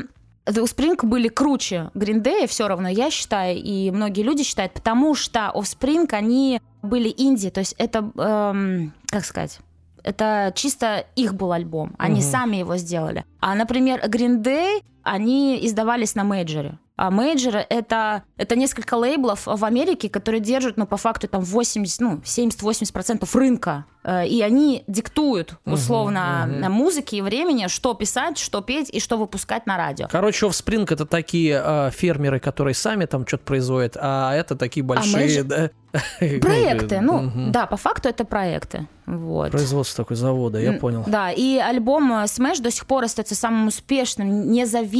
The Offspring были круче Green Day, все равно я считаю, и многие люди считают, потому что Offspring, они были инди, то есть это, эм, как сказать, это чисто их был альбом. Они угу. сами его сделали. А, например, Green Day, они издавались на мейджоре. А мейджоры это, это несколько лейблов в Америке, которые держат, ну, по факту, там 80, ну, 70-80% рынка. Э, и они диктуют, условно, uh-huh, uh-huh. музыке и времени, что писать, что петь и что выпускать на радио. Короче, Offspring это такие э, фермеры, которые сами там что-то производят, а это такие а большие... А да? Проекты, ну, угу. да, по факту это проекты. Вот. Производство такой завода, я понял. Да, и альбом э, Smash до сих пор остается самым успешным, независимым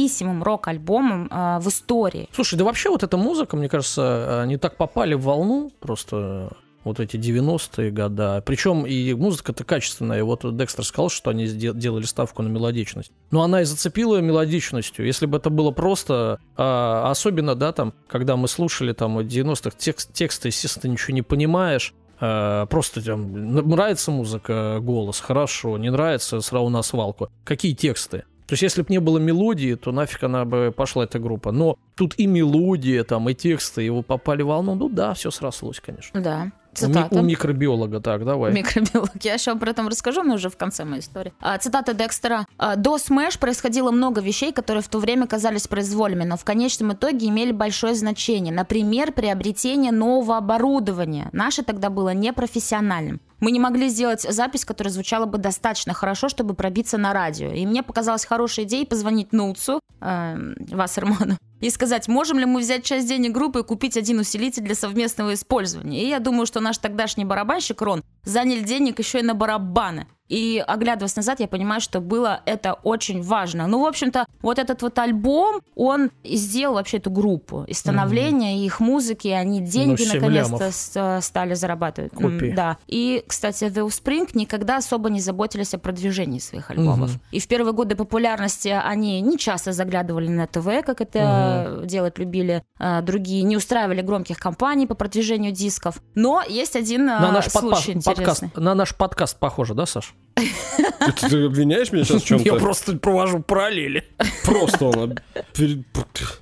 рок-альбомом э, в истории. Слушай, да вообще вот эта музыка, мне кажется, они так попали в волну, просто вот эти 90-е года. Причем и музыка-то качественная. И вот Декстер сказал, что они делали ставку на мелодичность. Но она и зацепила мелодичностью. Если бы это было просто, а, особенно, да, там, когда мы слушали там 90-х текст, тексты, естественно, ничего не понимаешь, а, просто там, нравится музыка, голос, хорошо, не нравится, сразу на свалку. Какие тексты? То есть, если бы не было мелодии, то нафиг она бы пошла, эта группа. Но тут и мелодия, там, и тексты, его попали в волну. Ну да, все срослось, конечно. Да. Цитата. У, у микробиолога, так, давай. Микробиолог. Я еще об этом расскажу, но уже в конце моей истории. А, цитата Декстера. «А, «До Smash происходило много вещей, которые в то время казались произвольными, но в конечном итоге имели большое значение. Например, приобретение нового оборудования. Наше тогда было непрофессиональным. Мы не могли сделать запись, которая звучала бы достаточно хорошо, чтобы пробиться на радио. И мне показалась хорошей идеей позвонить Нуцу, э, Вассерману, и сказать, можем ли мы взять часть денег группы и купить один усилитель для совместного использования. И я думаю, что наш тогдашний барабанщик Рон заняли денег еще и на барабаны. И оглядываясь назад, я понимаю, что было это очень важно. Ну, в общем-то, вот этот вот альбом, он сделал вообще эту группу. И становление mm-hmm. их музыки, они деньги ну, наконец-то с- стали зарабатывать. Купи. Да. И, кстати, The Offspring никогда особо не заботились о продвижении своих альбомов. Mm-hmm. И в первые годы популярности они не часто заглядывали на ТВ, как это mm-hmm. делать любили а, другие, не устраивали громких кампаний по продвижению дисков. Но есть один на наш случай под- подкаст, На наш подкаст похоже, да, Саш? Ты, ты обвиняешь меня сейчас в чем-то? Я просто провожу параллели. Просто он...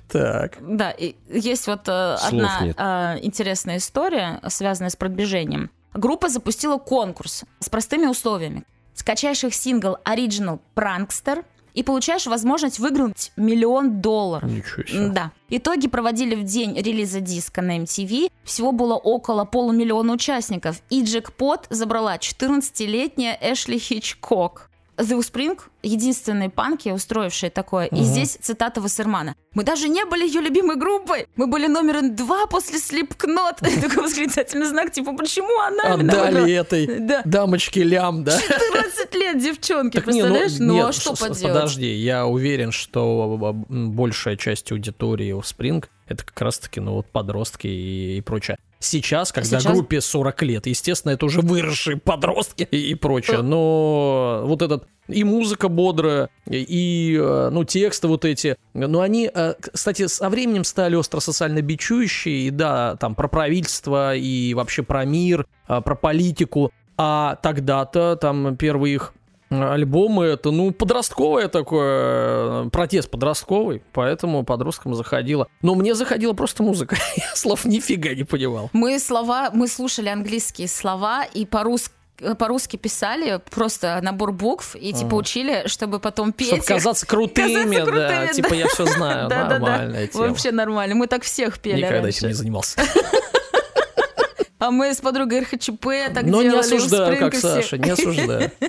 Так. Да, и есть вот э, одна э, интересная история, связанная с продвижением. Группа запустила конкурс с простыми условиями. Скачаешь их сингл Original Prankster, и получаешь возможность выиграть миллион долларов. Ничего себе. Да. Итоги проводили в день релиза диска на MTV. Всего было около полумиллиона участников. И джекпот забрала 14-летняя Эшли Хичкок. The Spring единственные панки, устроившие такое. Угу. И здесь цитата Вассермана. «Мы даже не были ее любимой группой. Мы были номером два после Slipknot». Такой восклицательный знак, типа, почему она Отдали этой да. дамочке лям, да? 14 лет девчонки, так представляешь? Ну, ну а что поделать? Подожди, я уверен, что большая часть аудитории Spring это как раз-таки, ну, вот подростки и прочее. Сейчас, когда Сейчас... группе 40 лет, естественно, это уже выросшие подростки и, прочее, но вот этот и музыка бодрая, и, э, ну, тексты вот эти. Но они, э, кстати, со временем стали остро социально бичующие, и да, там, про правительство, и вообще про мир, э, про политику. А тогда-то, там, первые их альбомы это, ну, подростковое такое, протест подростковый, поэтому подросткам заходило. Но мне заходила просто музыка, я слов нифига не понимал. Мы слова, мы слушали английские слова и по-русски по-русски писали просто набор букв и типа учили, чтобы потом петь. Чтобы казаться крутыми, казаться крутыми да, да. Типа я все знаю, да, нормальная да, да. Вообще нормально. Мы так всех пели. Никогда раньше. этим не занимался. А мы с подругой РХЧП так Но делали. не осуждаю, как Саша, не осуждаю.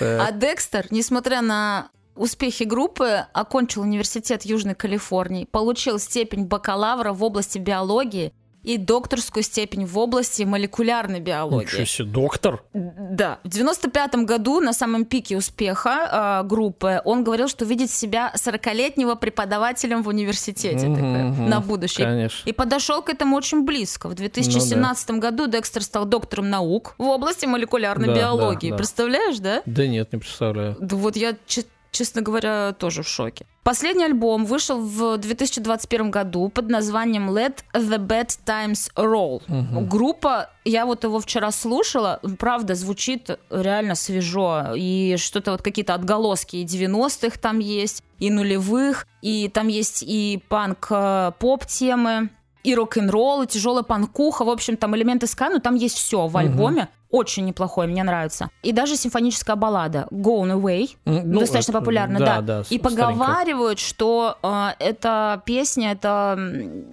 А Декстер, несмотря на успехи группы, окончил университет Южной Калифорнии, получил степень бакалавра в области биологии и докторскую степень в области молекулярной биологии. Ничего себе, доктор? Да. В 95 году, на самом пике успеха э, группы, он говорил, что видит себя 40-летнего преподавателем в университете Мгм, такой, мгм. на будущее. Конечно. И подошел к этому очень близко. В 2017 году Декстер стал доктором наук в области молекулярной Да, биологии. да, да. Представляешь, да? Да нет, не представляю. Да вот я, че- честно говоря, тоже в шоке. Последний альбом вышел в 2021 году под названием Let the Bad Times Roll. Группа, я вот его вчера слушала, правда, звучит реально свежо. И что-то вот какие-то отголоски и 90-х там есть, и нулевых, и там есть и панк-поп темы, и рок-н-ролл, и тяжелая панкуха. В общем, там элементы ска, но там есть все в альбоме. Очень неплохое, мне нравится. И даже симфоническая баллада Gone Away, ну, достаточно это- популярна, да, да. да, и поговаривают, что э, эта песня это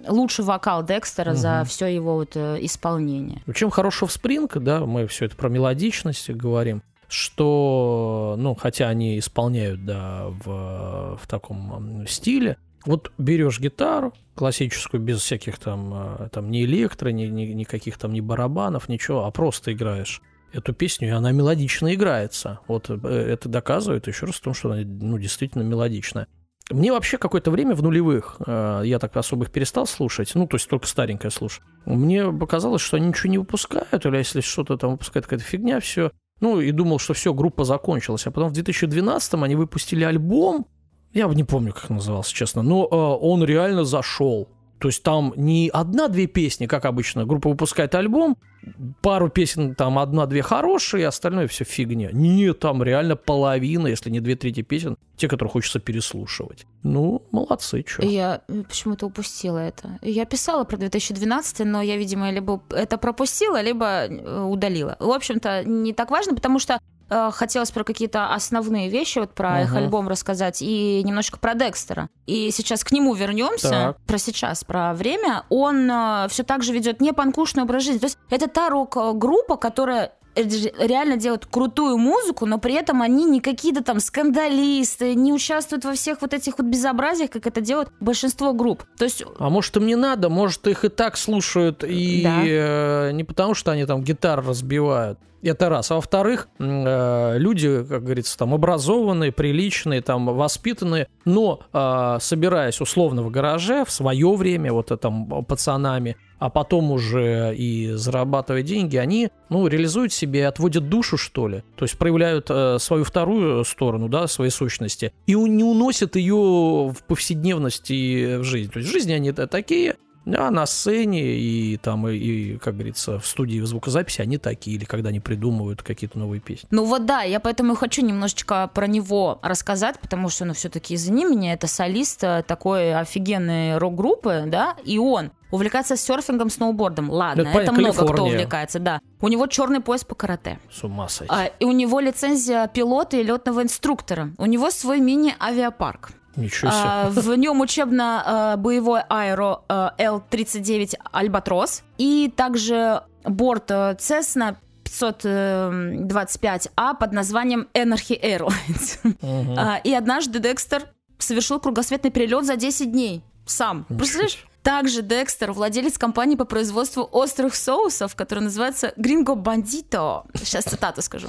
лучший вокал Декстера за все его вот э, исполнение. Чем хорош Offspring, да, мы все это про мелодичность говорим, что, ну, хотя они исполняют, да, в, в таком стиле, вот берешь гитару классическую, без всяких там, э, там ни электро, ни, ни- никаких там ни барабанов, ничего, а просто играешь эту песню, и она мелодично играется. Вот э, это доказывает еще раз в том, что она ну, действительно мелодичная. Мне вообще какое-то время в нулевых, э, я так особо их перестал слушать, ну, то есть только старенькое слушать. Мне показалось, что они ничего не выпускают, или если что-то там выпускает какая-то фигня, все. Ну, и думал, что все, группа закончилась. А потом в 2012-м они выпустили альбом, я не помню, как назывался, честно, но э, он реально зашел. То есть там не одна-две песни, как обычно, группа выпускает альбом, пару песен, там одна-две хорошие, остальное все фигня. Нет, там реально половина, если не две трети песен, те, которые хочется переслушивать. Ну, молодцы, что. Я почему-то упустила это. Я писала про 2012, но я, видимо, либо это пропустила, либо э, удалила. В общем-то, не так важно, потому что хотелось про какие-то основные вещи, вот про их Мгм. альбом рассказать, и немножко про Декстера. И сейчас к нему вернемся, Так. про сейчас, про время. Он все так же ведет не панкушный образ жизни. То есть это та рок-группа, которая реально делают крутую музыку, но при этом они не какие-то там скандалисты, не участвуют во всех вот этих вот безобразиях, как это делают большинство групп. То есть А может им не надо, может их и так слушают, и Да. э, не потому, что они там гитар разбивают. Это раз. А во-вторых, э, люди, как говорится, там образованные, приличные, там воспитанные, но э, собираясь условно в гараже в свое время, вот э, там пацанами, а потом уже и зарабатывая деньги, они, ну, реализуют себе отводят душу, что ли. То есть проявляют э, свою вторую сторону, да, своей сущности, и не уносят ее в повседневность и в жизнь. То есть в жизни они такие, а на сцене и там, и, и, как говорится, в студии звукозаписи они такие, или когда они придумывают какие-то новые песни. Ну вот да, я поэтому и хочу немножечко про него рассказать, потому что, ну, все-таки извини меня, это солист э, такой офигенной рок-группы, да, и он увлекается серфингом, сноубордом. Ладно, Это это, много кто увлекается, да. У него черный пояс по карате. С ума сойти. А, и у него лицензия пилота и летного инструктора. У него свой мини-авиапарк. Ничего себе. А, в нем учебно-боевой аэро э, Л-39 «Альбатрос» и также борт э, Cessna 525А под названием Energy Airlines. Мгм. А, И однажды Декстер совершил кругосветный перелет за 10 дней. Сам. Представляешь? Также Декстер, владелец компании по производству острых соусов, которая называется Gringo Bandito. Сейчас цитату скажу.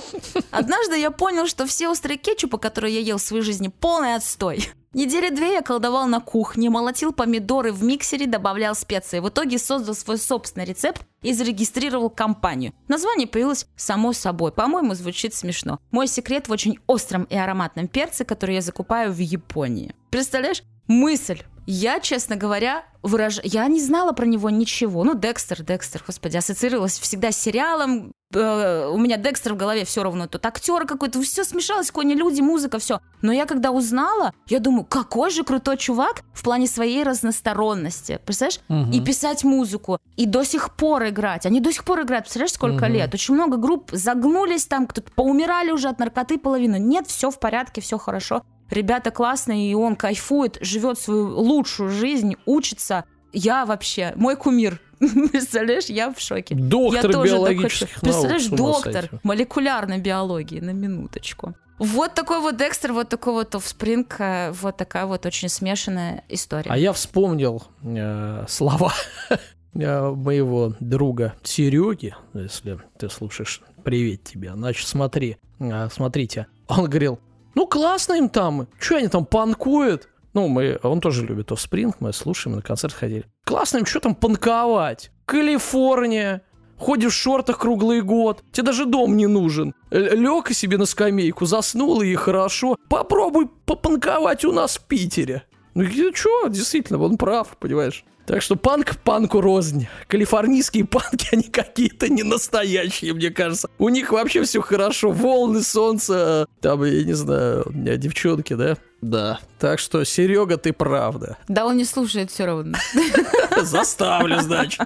Однажды я понял, что все острые кетчупы, которые я ел в своей жизни, полный отстой. Недели две я колдовал на кухне, молотил помидоры в миксере, добавлял специи. В итоге создал свой собственный рецепт и зарегистрировал компанию. Название появилось само собой. По-моему, звучит смешно. Мой секрет в очень остром и ароматном перце, который я закупаю в Японии. Представляешь? Мысль. Я, честно говоря, выраж... Я не знала про него ничего. Ну, Декстер, Декстер, господи, ассоциировалась всегда с сериалом. Э, у меня Декстер в голове все равно. Тут актер какой-то, все смешалось, кони люди, музыка, все. Но я когда узнала, я думаю, какой же крутой чувак в плане своей разносторонности. Представляешь? Мгм. И писать музыку, и до сих пор играть. Они до сих пор играют, представляешь, сколько Мгм. лет? Очень много групп загнулись там, кто-то поумирали уже от наркоты половину. Нет, все в порядке, все хорошо. Ребята классные, и он кайфует, живет свою лучшую жизнь, учится. Я вообще, мой кумир. Представляешь, я в шоке. Доктор я тоже биологических хочу. наук. Представляешь, ума доктор сойти. молекулярной биологии, на минуточку. Вот такой вот Декстер, вот такой вот Офспринг, э, вот такая вот очень смешанная история. А я вспомнил э, слова э, моего друга Сереги, если ты слушаешь, привет тебе. Значит, смотри, э, смотрите. Он говорил, ну классно им там, что они там панкуют? Ну, мы, он тоже любит Offspring, мы слушаем, на концерт ходили. Классно им, что там панковать? Калифорния, ходишь в шортах круглый год, тебе даже дом не нужен. Лег себе на скамейку, заснул и хорошо. Попробуй попанковать у нас в Питере. Ну, что, действительно, он прав, понимаешь? Так что панк панку рознь. Калифорнийские панки, они какие-то не настоящие, мне кажется. У них вообще все хорошо. Волны, солнце, там, я не знаю, девчонки, да? Да. Так что, Серега, ты правда. Да он не слушает все равно. Заставлю, значит.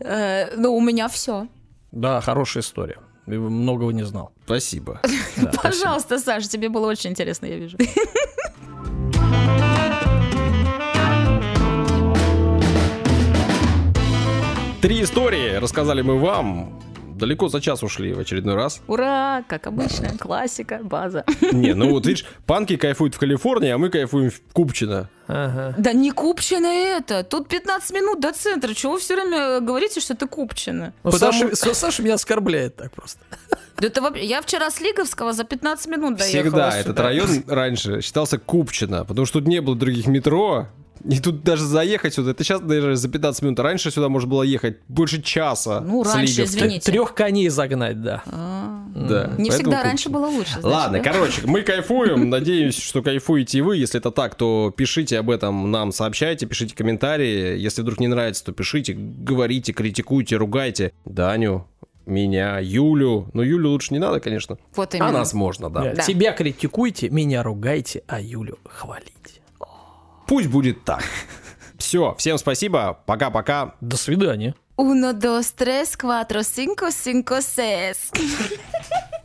Э, ну, у меня все. Да, хорошая история. Многого не знал. Спасибо. Пожалуйста, Саша, тебе было очень интересно, я вижу. Три истории рассказали мы вам. Далеко за час ушли в очередной раз. Ура, как обычно, классика, база. Не, ну вот видишь, панки кайфуют в Калифорнии, а мы кайфуем в Купчино. Ага. Да не Купчино это. Тут 15 минут до центра. Чего вы все время говорите, что это Купчино? Ну, Потому... Саша, Саша меня оскорбляет так просто. Да это вообще... Я вчера с Лиговского за 15 минут доехала Всегда сюда. этот район раньше считался Купчино, потому что тут не было других метро, и тут даже заехать сюда, это сейчас даже за 15 минут. Раньше сюда можно было ехать больше часа. Ну, раньше, извините. Трех коней загнать, да. А, да. Не всегда раньше было лучше. Ладно, короче, мы кайфуем. Надеюсь, что кайфуете и вы. Если это так, то пишите об этом нам, сообщайте, пишите комментарии. Если вдруг не нравится, то пишите, говорите, критикуйте, ругайте. Даню, меня, Юлю. Ну, Юлю лучше не надо, конечно. Вот именно. А нас можно, да. да. Тебя критикуйте, меня ругайте, а Юлю хвалите. Пусть будет так. Все, всем спасибо, пока-пока. До свидания. Uno, dos, tres, cuatro, cinco, cinco, seis.